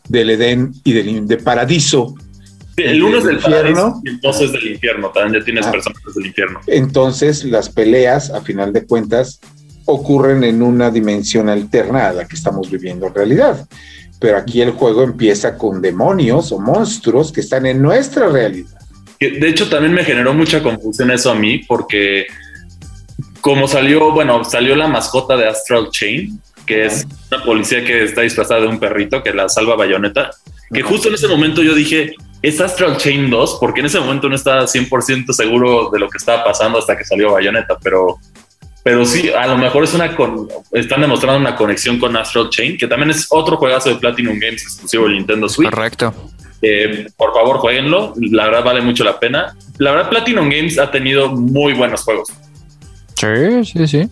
del Edén y del de Paradiso. el uno es del infierno y el dos es del infierno. También ya tienes ah. personajes del infierno. Entonces, las peleas, a final de cuentas, ocurren en una dimensión alterna a la que estamos viviendo en realidad pero aquí el juego empieza con demonios o monstruos que están en nuestra realidad. De hecho, también me generó mucha confusión eso a mí, porque como salió, bueno, salió la mascota de Astral Chain, que es una policía que está disfrazada de un perrito que la salva Bayonetta. que justo en ese momento yo dije, es Astral Chain 2, porque en ese momento no estaba 100% seguro de lo que estaba pasando hasta que salió Bayonetta, pero, pero sí, a lo mejor es una con, están demostrando una conexión con Astral Chain, que también es otro juegazo de Platinum Games exclusivo de Nintendo Switch. Correcto. Eh, por favor, jueguenlo, la verdad vale mucho la pena. La verdad, Platinum Games ha tenido muy buenos juegos. Sí, sí, sí.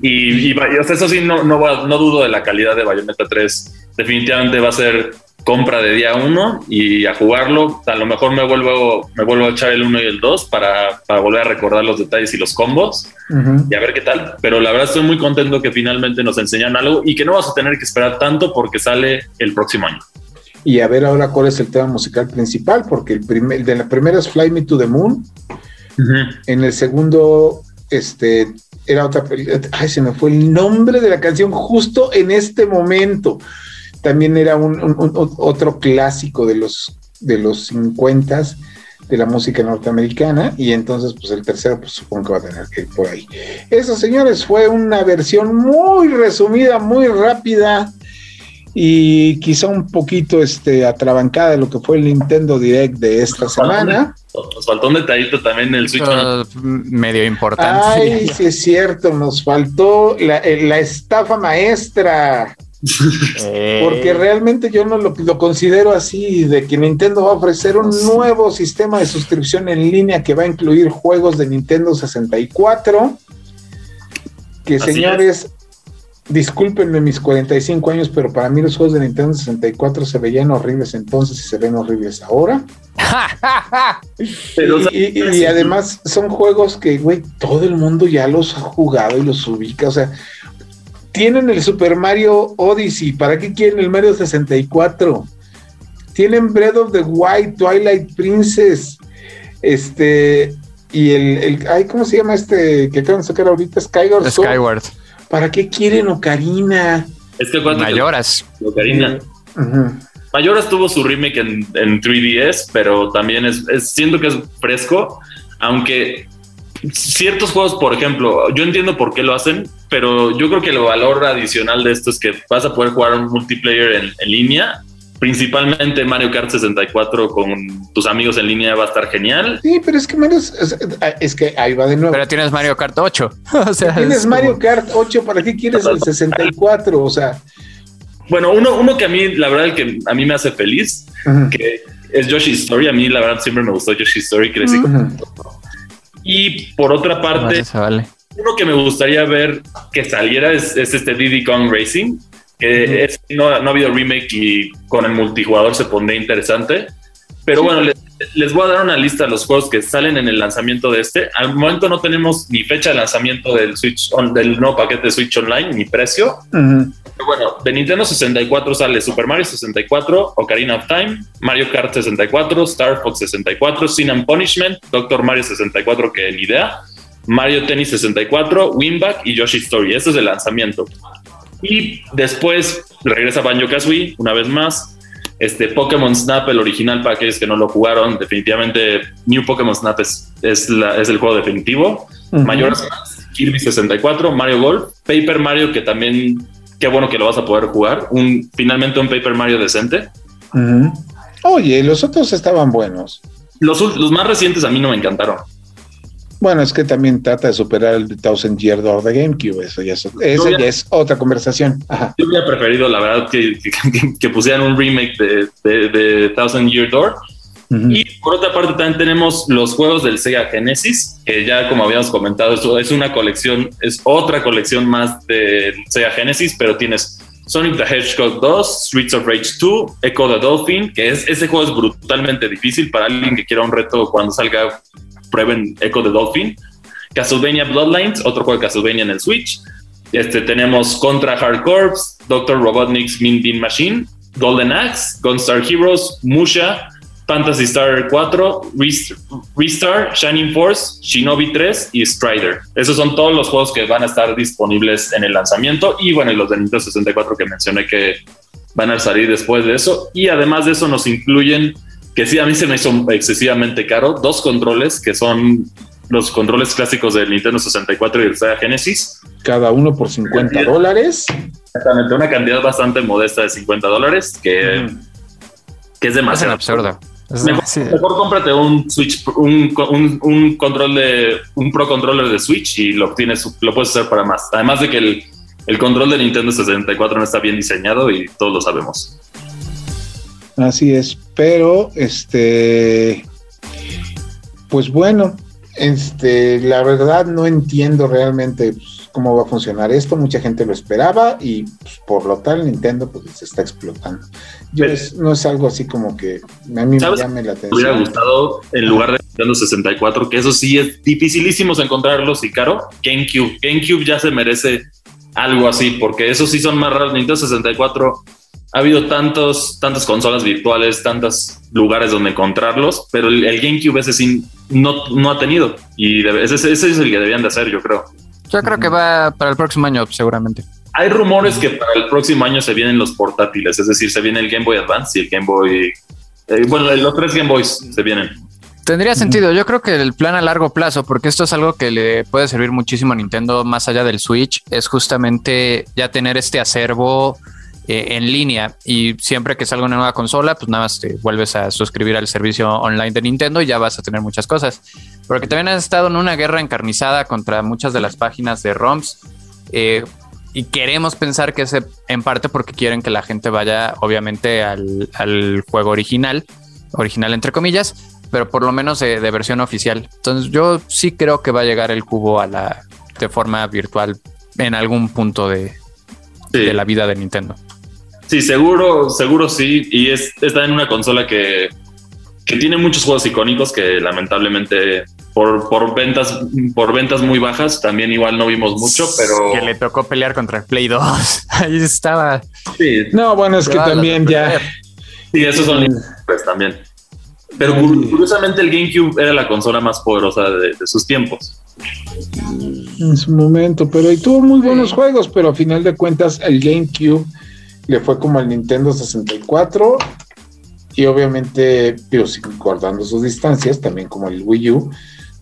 Y, y, eso sí, no, no, no dudo de la calidad de Bayonetta 3. Definitivamente va a ser compra de día uno y a jugarlo. A lo mejor me vuelvo, me vuelvo a echar el 1 y el 2 para, para, volver a recordar los detalles y los combos uh -huh. y a ver qué tal. Pero la verdad estoy muy contento que finalmente nos enseñan algo y que no vas a tener que esperar tanto porque sale el próximo año. Y a ver ahora cuál es el tema musical principal, porque el, primer, el de la primera es Fly Me to the Moon. Uh -huh. En el segundo, este, era otra película. Ay, se me fue el nombre de la canción justo en este momento también era un, un, un, otro clásico de los, de los 50 de la música norteamericana y entonces pues el tercero pues supongo que va a tener que ir por ahí. Eso señores fue una versión muy resumida, muy rápida y quizá un poquito este, atrabancada de lo que fue el Nintendo Direct de esta nos semana. Faltó, nos faltó un detallito también en el Switch. Uh, medio importante. Ay, sí es cierto, nos faltó la, eh, la estafa maestra. Porque realmente yo no lo, lo, considero así, de que Nintendo va a ofrecer un nuevo sistema de suscripción en línea que va a incluir juegos de Nintendo 64. Que así señores, es. discúlpenme mis 45 años, pero para mí los juegos de Nintendo 64 se veían horribles entonces y se ven horribles ahora. y, y, además son juegos que, güey, todo el mundo ya los ha jugado y los ubica, o sea, tienen el Super Mario Odyssey. ¿Para qué quieren el Mario 64? Tienen Breath of the Wild, Twilight Princess, este, y el, el ay, ¿cómo se llama este que acaban de sacar ahorita? Skyward. Skyward. ¿Para qué quieren Ocarina? Es que Mayoras. Ocarina. Uh -huh. Mayoras tuvo su remake en, en 3DS, pero también es, es, siento que es fresco, aunque ciertos juegos, por ejemplo, yo entiendo por qué lo hacen, pero yo creo que el valor adicional de esto es que vas a poder jugar un multiplayer en, en línea. Principalmente Mario Kart 64 con tus amigos en línea va a estar genial. Sí, pero es que Mario es, es que ahí va de nuevo. Pero tienes Mario Kart 8. o sea, tienes Mario como... Kart 8, ¿para qué quieres el 64? O sea, bueno, uno, uno que a mí, la verdad, el que a mí me hace feliz, uh -huh. que es Yoshi's Story. A mí, la verdad, siempre me gustó Yoshi's Story, crecí uh -huh. Y por otra parte, vale. uno que me gustaría ver que saliera es, es este Diddy Kong Racing, que uh -huh. es, no, no, ha habido remake y con el multijugador se pondría interesante. Pero sí. bueno, les, les, voy a dar una lista de los juegos que salen en el lanzamiento de este. Al momento no tenemos ni fecha de lanzamiento del Switch on, del nuevo paquete de Switch Online, ni precio. Uh -huh. Pero bueno, de Nintendo 64 sale Super Mario 64, Ocarina of Time, Mario Kart 64, Star Fox 64, Sin and Punishment, Doctor Mario 64, que ni idea, Mario Tennis 64, Winback y Yoshi Story. Este es el lanzamiento. Y después regresa Banjo Kazooie una vez más. Este Pokémon Snap, el original para aquellos que no lo jugaron, definitivamente New Pokémon Snap es, es, la, es el juego definitivo. Uh -huh. Mayoras Kirby 64, Mario Golf, Paper Mario, que también qué bueno que lo vas a poder jugar. Un, finalmente un Paper Mario decente. Uh -huh. Oye, los otros estaban buenos. Los, los, más recientes a mí no me encantaron. Bueno, es que también trata de superar el Thousand Year Door de GameCube. Eso ya es, esa ya es otra conversación. Ajá. Yo hubiera preferido, la verdad, que, que, que pusieran un remake de, de, de Thousand Year Door. Uh -huh. Y por otra parte también tenemos los juegos del Sega Genesis, que ya como habíamos comentado, es una colección, es otra colección más del Sega Genesis, pero tienes Sonic the Hedgehog 2, Streets of Rage 2, Echo the Dolphin, que es, ese juego es brutalmente difícil para alguien que quiera un reto cuando salga prueben Echo the Dolphin. Castlevania Bloodlines, otro juego de Castlevania en el Switch. Este, tenemos Contra Hard Corps, Dr. Robotnik's Mean Bean Machine, Golden Axe, Gunstar Heroes, Musha, Fantasy Star 4, Restar, Shining Force, Shinobi 3 y Strider. Esos son todos los juegos que van a estar disponibles en el lanzamiento. Y bueno, los de Nintendo 64 que mencioné que van a salir después de eso. Y además de eso nos incluyen que sí, a mí se me hizo excesivamente caro, dos controles que son los controles clásicos del Nintendo 64 y del Sega Genesis. Cada uno por 50 dólares. Exactamente, una cantidad bastante modesta de 50 dólares que... Mm. que es demasiado. Es absurdo. Mejor, cómprate un Switch, un, un, control de un Pro Controller de Switch y lo tienes, lo puedes hacer para más. Además de que el, el control de Nintendo 64 no está bien diseñado y todos lo sabemos. Así es, pero este, pues bueno, este, la verdad no entiendo realmente pues, cómo va a funcionar esto. Mucha gente lo esperaba y pues, por lo tal Nintendo pues se está explotando. Yo no es algo así como que a mí me llame la atención. Me hubiera gustado en lugar de Nintendo 64, que eso sí es dificilísimo encontrarlos y caro, GameCube. GameCube ya se merece algo así, porque esos sí son más raros. Nintendo 64 ha habido tantos, tantas consolas virtuales, tantos lugares donde encontrarlos, pero el, GameCube ese sí no, no ha tenido. Y ese, ese, es el que debían de hacer, yo creo. Yo creo que va para el próximo año, seguramente. Hay rumores que para el próximo año se vienen los portátiles, es decir, se viene el Game Boy Advance y el Game Boy. Eh, bueno, los tres Game Boys se vienen. Tendría sentido. Yo creo que el plan a largo plazo, porque esto es algo que le puede servir muchísimo a Nintendo más allá del Switch, es justamente ya tener este acervo eh, en línea y siempre que salga una nueva consola, pues nada más te vuelves a suscribir al servicio online de Nintendo y ya vas a tener muchas cosas. Porque también has estado en una guerra encarnizada contra muchas de las páginas de ROMs eh, y queremos pensar que es en parte porque quieren que la gente vaya obviamente al, juego original, original entre comillas, pero por lo menos de, versión oficial. Entonces yo sí creo que va a llegar el cubo a la de forma virtual en algún punto de, de la vida de Nintendo. Sí, seguro, seguro sí. Y es, está en una consola que, tiene muchos juegos icónicos que lamentablemente por, por, ventas por ventas muy bajas también igual no vimos mucho, pero que le tocó pelear contra el Play 2. Ahí estaba. Sí. No, bueno, es que también ya. Sí, esos son pues, también. Pero curiosamente el GameCube era la consola más poderosa de, sus tiempos. En su momento, pero y tuvo muy buenos juegos, pero a final de cuentas el GameCube le fue como al Nintendo 64 y obviamente, pero guardando sus distancias, también como el Wii U,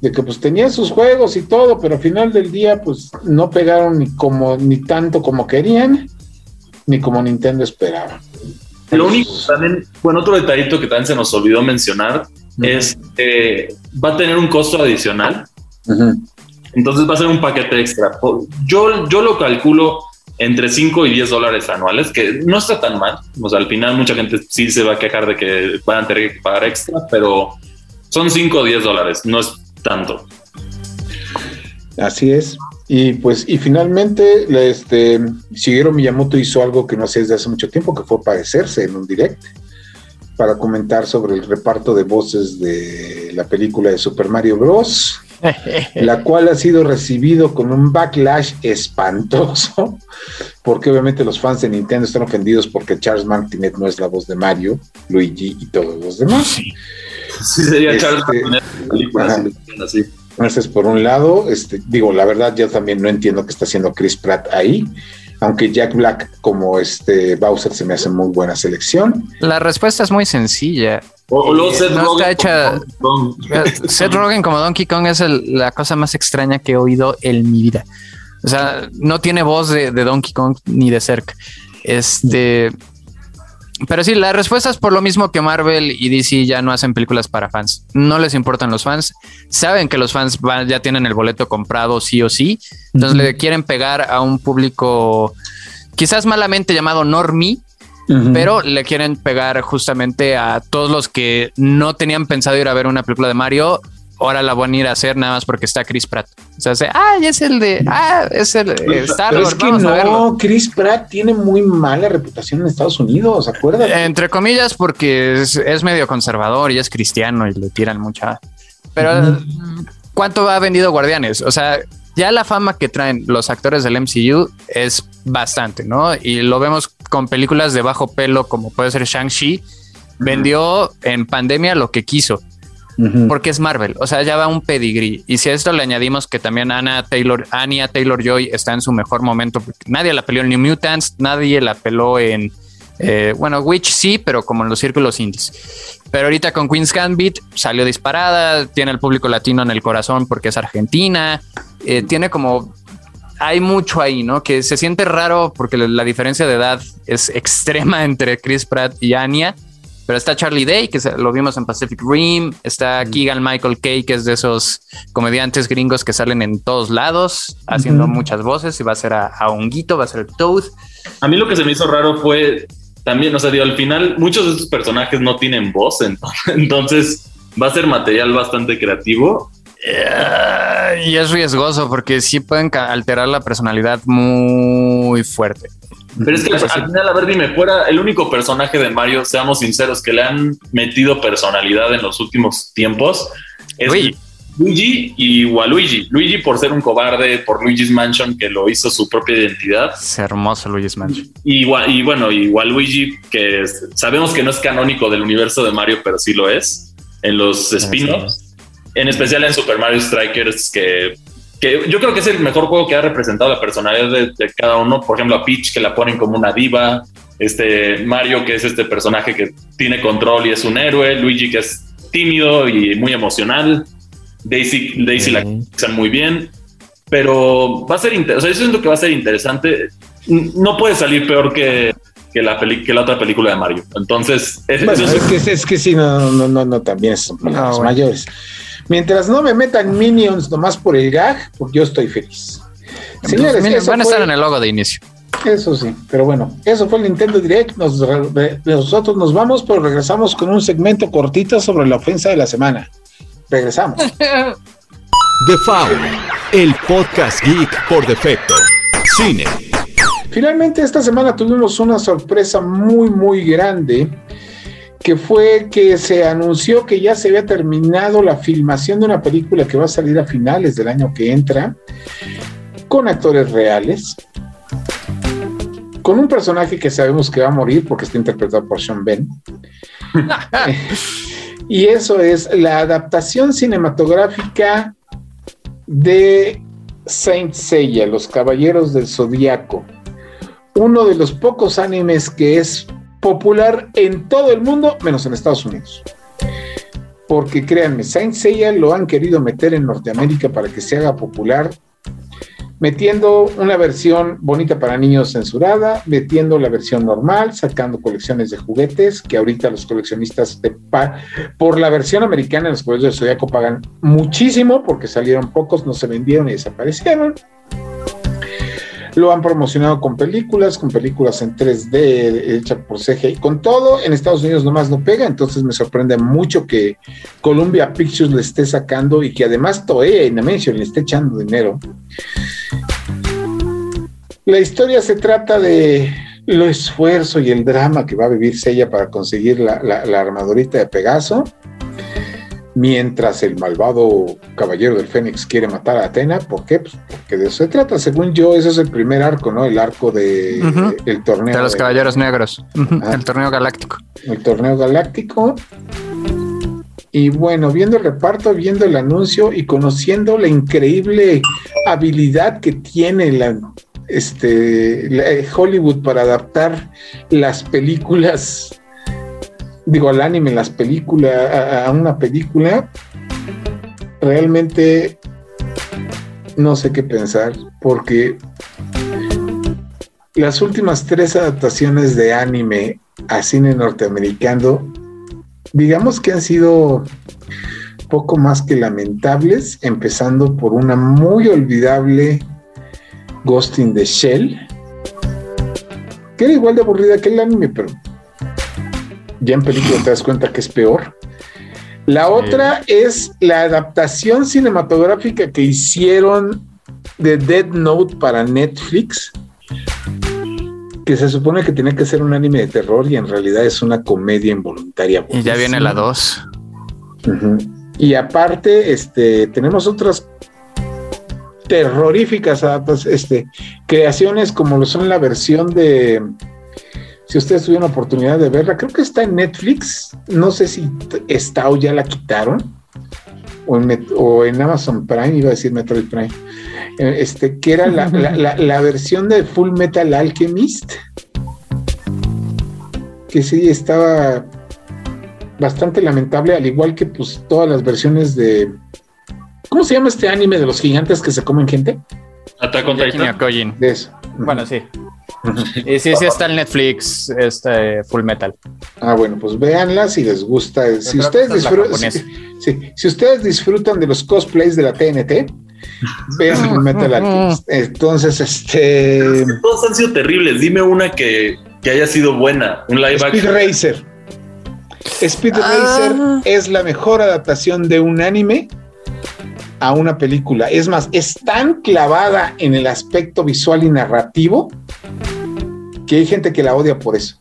de que pues tenía sus juegos y todo, pero al final del día pues no pegaron ni como ni tanto como querían, ni como Nintendo esperaba. Lo único también, bueno, otro detallito que también se nos olvidó mencionar es que va a tener un costo adicional. Entonces va a ser un paquete extra. Yo, yo lo calculo entre 5 y 10 dólares anuales, que no está tan mal. O sea, al final mucha gente sí se va a quejar de que van a tener que pagar extra, pero son 5 o 10 dólares, no es tanto. Así es. Y pues, y finalmente, este, Shigeru Miyamoto hizo algo que no hacía desde hace mucho tiempo, que fue aparecerse en un direct para comentar sobre el reparto de voces de la película de Super Mario Bros. la cual ha sido recibido con un backlash espantoso, porque obviamente los fans de Nintendo están ofendidos porque Charles Martinet no es la voz de Mario, Luigi y todos los demás. Sí, sería Charles este, Martinet. Entonces, por un lado, este, digo, la verdad, yo también no entiendo qué está haciendo Chris Pratt ahí aunque Jack Black como este Bowser se me hace muy buena selección. La respuesta es muy sencilla. O, lo Seth, Rogen Seth Rogen como Donkey Kong es la cosa más extraña que he oído en mi vida. O sea, no tiene voz de, Donkey Kong ni de cerca. Este, pero sí, la respuesta es por lo mismo que Marvel y DC ya no hacen películas para fans. No les importan los fans. Saben que los fans ya tienen el boleto comprado sí o sí. Entonces le quieren pegar a un público quizás malamente llamado normie, pero le quieren pegar justamente a todos los que no tenían pensado ir a ver una película de Mario. Ahora la van a ir a hacer nada más porque está Chris Pratt. O sea, ah, es el de, ah, es el de Star Wars. Es que no, Chris Pratt tiene muy mala reputación en Estados Unidos, acuérdate. Entre comillas, porque es, medio conservador y es cristiano y le tiran mucha. Pero, ¿cuánto ha vendido Guardianes? O sea, ya la fama que traen los actores del MCU es bastante, ¿no? Y lo vemos con películas de bajo pelo como puede ser Shang-Chi. Vendió en pandemia lo que quiso. Porque es Marvel, o sea, ya va un pedigrí. Y si a esto le añadimos que también Anna Taylor, Anya Taylor Joy está en su mejor momento, porque nadie la peleó en New Mutants, nadie la peló en, eh, bueno, Witch sí, pero como en los círculos indies. Pero ahorita con Queen's Gambit salió disparada, tiene el público latino en el corazón porque es argentina, eh, tiene como hay mucho ahí, ¿no? Que se siente raro porque la diferencia de edad es extrema entre Chris Pratt y Anya, Pero está Charlie Day, que lo vimos en Pacific Rim. Está Keegan Michael Kay, que es de esos comediantes gringos que salen en todos lados, haciendo muchas voces. Y va a ser a, a Honguito, va a ser Toad. A mí lo que se me hizo raro fue también, o sea, al final muchos de estos personajes no tienen voz, entonces va a ser material bastante creativo. Eh, y es riesgoso porque sí pueden alterar la personalidad muy fuerte. Pero es que al final, a ver, dime, fuera el único personaje de Mario, seamos sinceros, que le han metido personalidad en los últimos tiempos es Luigi y Waluigi. Luigi por ser un cobarde, por Luigi's Mansion que lo hizo su propia identidad. Es hermoso Luigi's Mansion. Y, y bueno, y Waluigi que sabemos que no es canónico del universo de Mario, pero sí lo es en los spin-offs. En especial en Super Mario Strikers que que yo creo que es el mejor juego que ha representado la personalidad de, cada uno. Por ejemplo, a Peach, que la ponen como una diva. Este Mario, que es este personaje que tiene control y es un héroe. Luigi, que es tímido y muy emocional. Daisy, Daisy la usan muy bien. Pero va a ser interesante. O sea, yo siento que va a ser interesante. No puede salir peor que, que la, que la otra película de Mario. Entonces, es, que, es que sí, no, no, no, no, también son ah, mayores. Mientras no me metan minions nomás por el gag, pues yo estoy feliz. Señores, van a estar en el logo de inicio. Eso sí, pero bueno, eso fue el Nintendo Direct. nosotros nos vamos, pero regresamos con un segmento cortito sobre la ofensa de la semana. Regresamos. The Foul, el podcast geek por defecto. Cine. Finalmente esta semana tuvimos una sorpresa muy, muy grande que fue que se anunció que ya se había terminado la filmación de una película que va a salir a finales del año que entra, con actores reales, con un personaje que sabemos que va a morir porque está interpretado por Sean Ben. y eso es la adaptación cinematográfica de Saint Seiya, Los Caballeros del Zodíaco, uno de los pocos animes que es popular en todo el mundo, menos en Estados Unidos. Porque créanme, Saint Seiya lo han querido meter en Norteamérica para que se haga popular, metiendo una versión bonita para niños censurada, metiendo la versión normal, sacando colecciones de juguetes, que ahorita los coleccionistas de por la versión americana, los colegios de Zodiaco pagan muchísimo porque salieron pocos, no se vendieron y desaparecieron. Lo han promocionado con películas, con películas en 3D hechas por CGI, con todo. En Estados Unidos nomás no pega, entonces me sorprende mucho que Columbia Pictures le esté sacando y que además Toei Animation le esté echando dinero. La historia se trata de lo esfuerzo y el drama que va a vivir Sella para conseguir la, la armadurita de Pegaso mientras el malvado caballero del Fénix quiere matar a Atena. ¿Por qué? Pues porque de eso se trata. Según yo, ese es el primer arco, ¿no? El arco de el torneo. De los caballeros negros. El torneo galáctico. El torneo galáctico. Y bueno, viendo el reparto, viendo el anuncio y conociendo la increíble habilidad que tiene la, este, Hollywood para adaptar las películas digo, al anime, las películas, a, una película, realmente no sé qué pensar, porque las últimas tres adaptaciones de anime a cine norteamericano, digamos que han sido poco más que lamentables, empezando por una muy olvidable Ghost in the Shell, que era igual de aburrida que el anime, pero ya en película te das cuenta que es peor. La otra es la adaptación cinematográfica que hicieron de Dead Note para Netflix, que se supone que tenía que ser un anime de terror y en realidad es una comedia involuntaria. Y ya viene la 2. Y aparte, este, tenemos otras terroríficas este, creaciones como lo son la versión de si ustedes tuvieron la oportunidad de verla, creo que está en Netflix. No sé si está o ya la quitaron. O en, Amazon Prime, iba a decir Metroid Prime. Eh, este, que era la, versión de Full Metal Alchemist. Que sí estaba bastante lamentable, al igual que pues todas las versiones de. ¿Cómo se llama este anime de los gigantes que se comen gente? Attack on Titan. De eso. Bueno, sí. Y sí, sí está en Netflix, este Full Metal. Ah, bueno, pues véanla si les gusta. Si ustedes, disfrutan, si, ustedes disfrutan de los cosplays de la TNT, vean Full Metal Alchemist. Entonces, este. Todos han sido terribles. Dime una que, haya sido buena. Un live Speed Racer. Speed Racer ah. es la mejor adaptación de un anime a una película. Es más, es tan clavada en el aspecto visual y narrativo que hay gente que la odia por eso.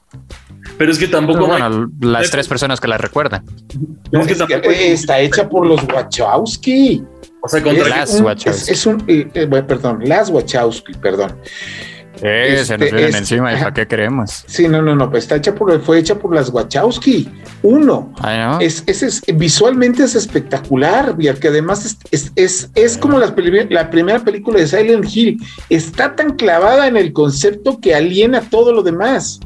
Pero es que tampoco. bueno, las tres personas que la recuerdan. está hecha por los Wachowski. O sea, contra las Wachowski. Es, un, eh, eh, perdón, las Wachowski, perdón. Eh, se nos este, vienen encima, ¿y para qué creemos? Sí, no, no, no, pues está hecha por, fue hecha por las Wachowski. Uno. es, es, visualmente es espectacular, que además es, es, es como la, la, primera película de Silent Hill. Está tan clavada en el concepto que aliena todo lo demás.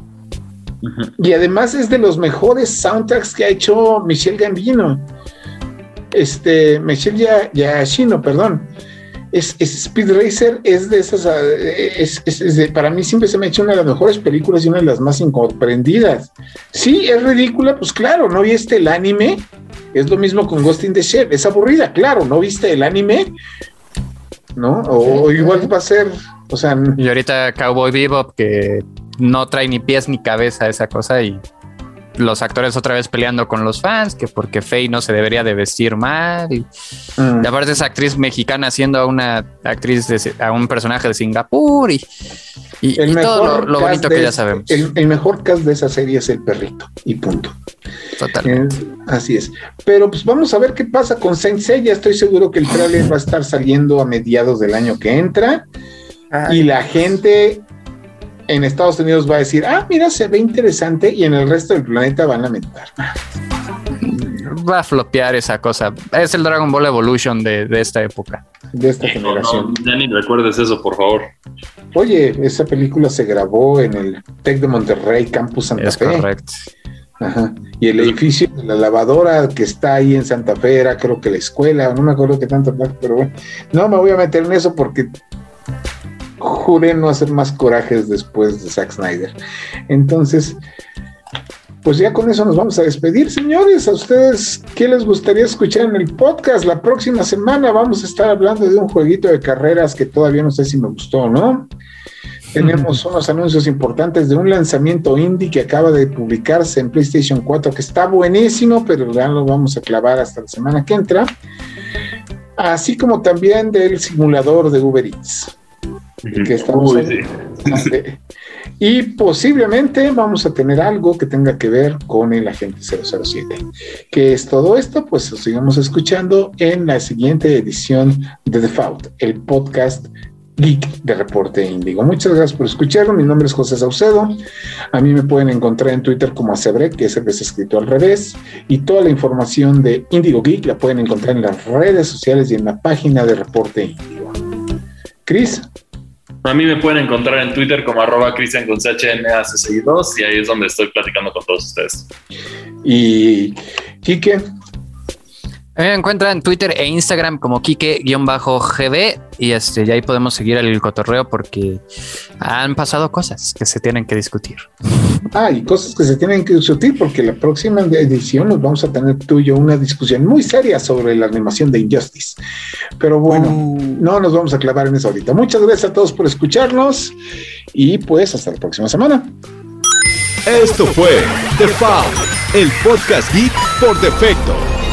Y además es de los mejores soundtracks que ha hecho Michelle Gambino. Este, Michelle Yashino, perdón es, Speed Racer es de esas, es, para mí siempre se me ha hecho una de las mejores películas y una de las más incomprendidas. Sí, es ridícula, pues claro, no viste el anime, es lo mismo con Ghost in the Shell, es aburrida, claro, no viste el anime, ¿no? O, igual va a ser, o sea... Y ahorita Cowboy Bebop que no trae ni pies ni cabeza esa cosa y los actores otra vez peleando con los fans, que porque Faye no se debería de vestir mal. Y, mm. aparte esa actriz mexicana siendo a una actriz, de, a un personaje de Singapur y, todo lo, bonito que ya sabemos. El, mejor cast de esa serie es el perrito y punto. Totalmente. así es. Pero pues vamos a ver qué pasa con Saint Ya estoy seguro que el trailer va a estar saliendo a mediados del año que entra. Y la gente en Estados Unidos va a decir, ah, mira, se ve interesante, y en el resto del planeta van a lamentar. Va a flopear esa cosa. Es el Dragon Ball Evolution de, esta época. De esta generación. ya ni recuerdes eso, por favor. Oye, esa película se grabó en el TEC de Monterrey, Campus Santa es Correcto. Ajá. Y el edificio de la lavadora que está ahí en Santa Fe era creo que la escuela, no me acuerdo qué tanto, pero bueno, no me voy a meter en eso porque juré no hacer más corajes después de Zack Snyder. Entonces, pues ya con eso nos vamos a despedir, señores. A ustedes, ¿qué les gustaría escuchar en el podcast? La próxima semana vamos a estar hablando de un jueguito de carreras que todavía no sé si me gustó o no. Tenemos unos anuncios importantes de un lanzamiento indie que acaba de publicarse en PlayStation 4 que está buenísimo, pero ya lo vamos a clavar hasta la semana que entra. Así como también del simulador de Uber Eats que estamos Y posiblemente vamos a tener algo que tenga que ver con el agente 007. Que es todo esto? Pues lo sigamos escuchando en la siguiente edición de Default, el podcast Geek de Reporte Índigo. Muchas gracias por escucharlo. Mi nombre es José Saucedo. A mí me pueden encontrar en Twitter como Acebre, que es el escrito al revés. Y toda la información de Índigo Geek la pueden encontrar en las redes sociales y en la página de Reporte Índigo. Cris. A mí me pueden encontrar en Twitter como arroba cristian con CHNACCI2 y ahí es donde estoy platicando con todos ustedes. Y Quique. Me encuentran en Twitter e Instagram como Kike-GB y este, ya ahí podemos seguir el cotorreo porque han pasado cosas que se tienen que discutir. Ah, y cosas que se tienen que discutir porque la próxima edición nos vamos a tener tú y yo una discusión muy seria sobre la animación de Injustice. Pero bueno, uh. no nos vamos a clavar en eso ahorita. Muchas gracias a todos por escucharnos y pues hasta la próxima semana. Esto fue The Foul, el podcast geek por defecto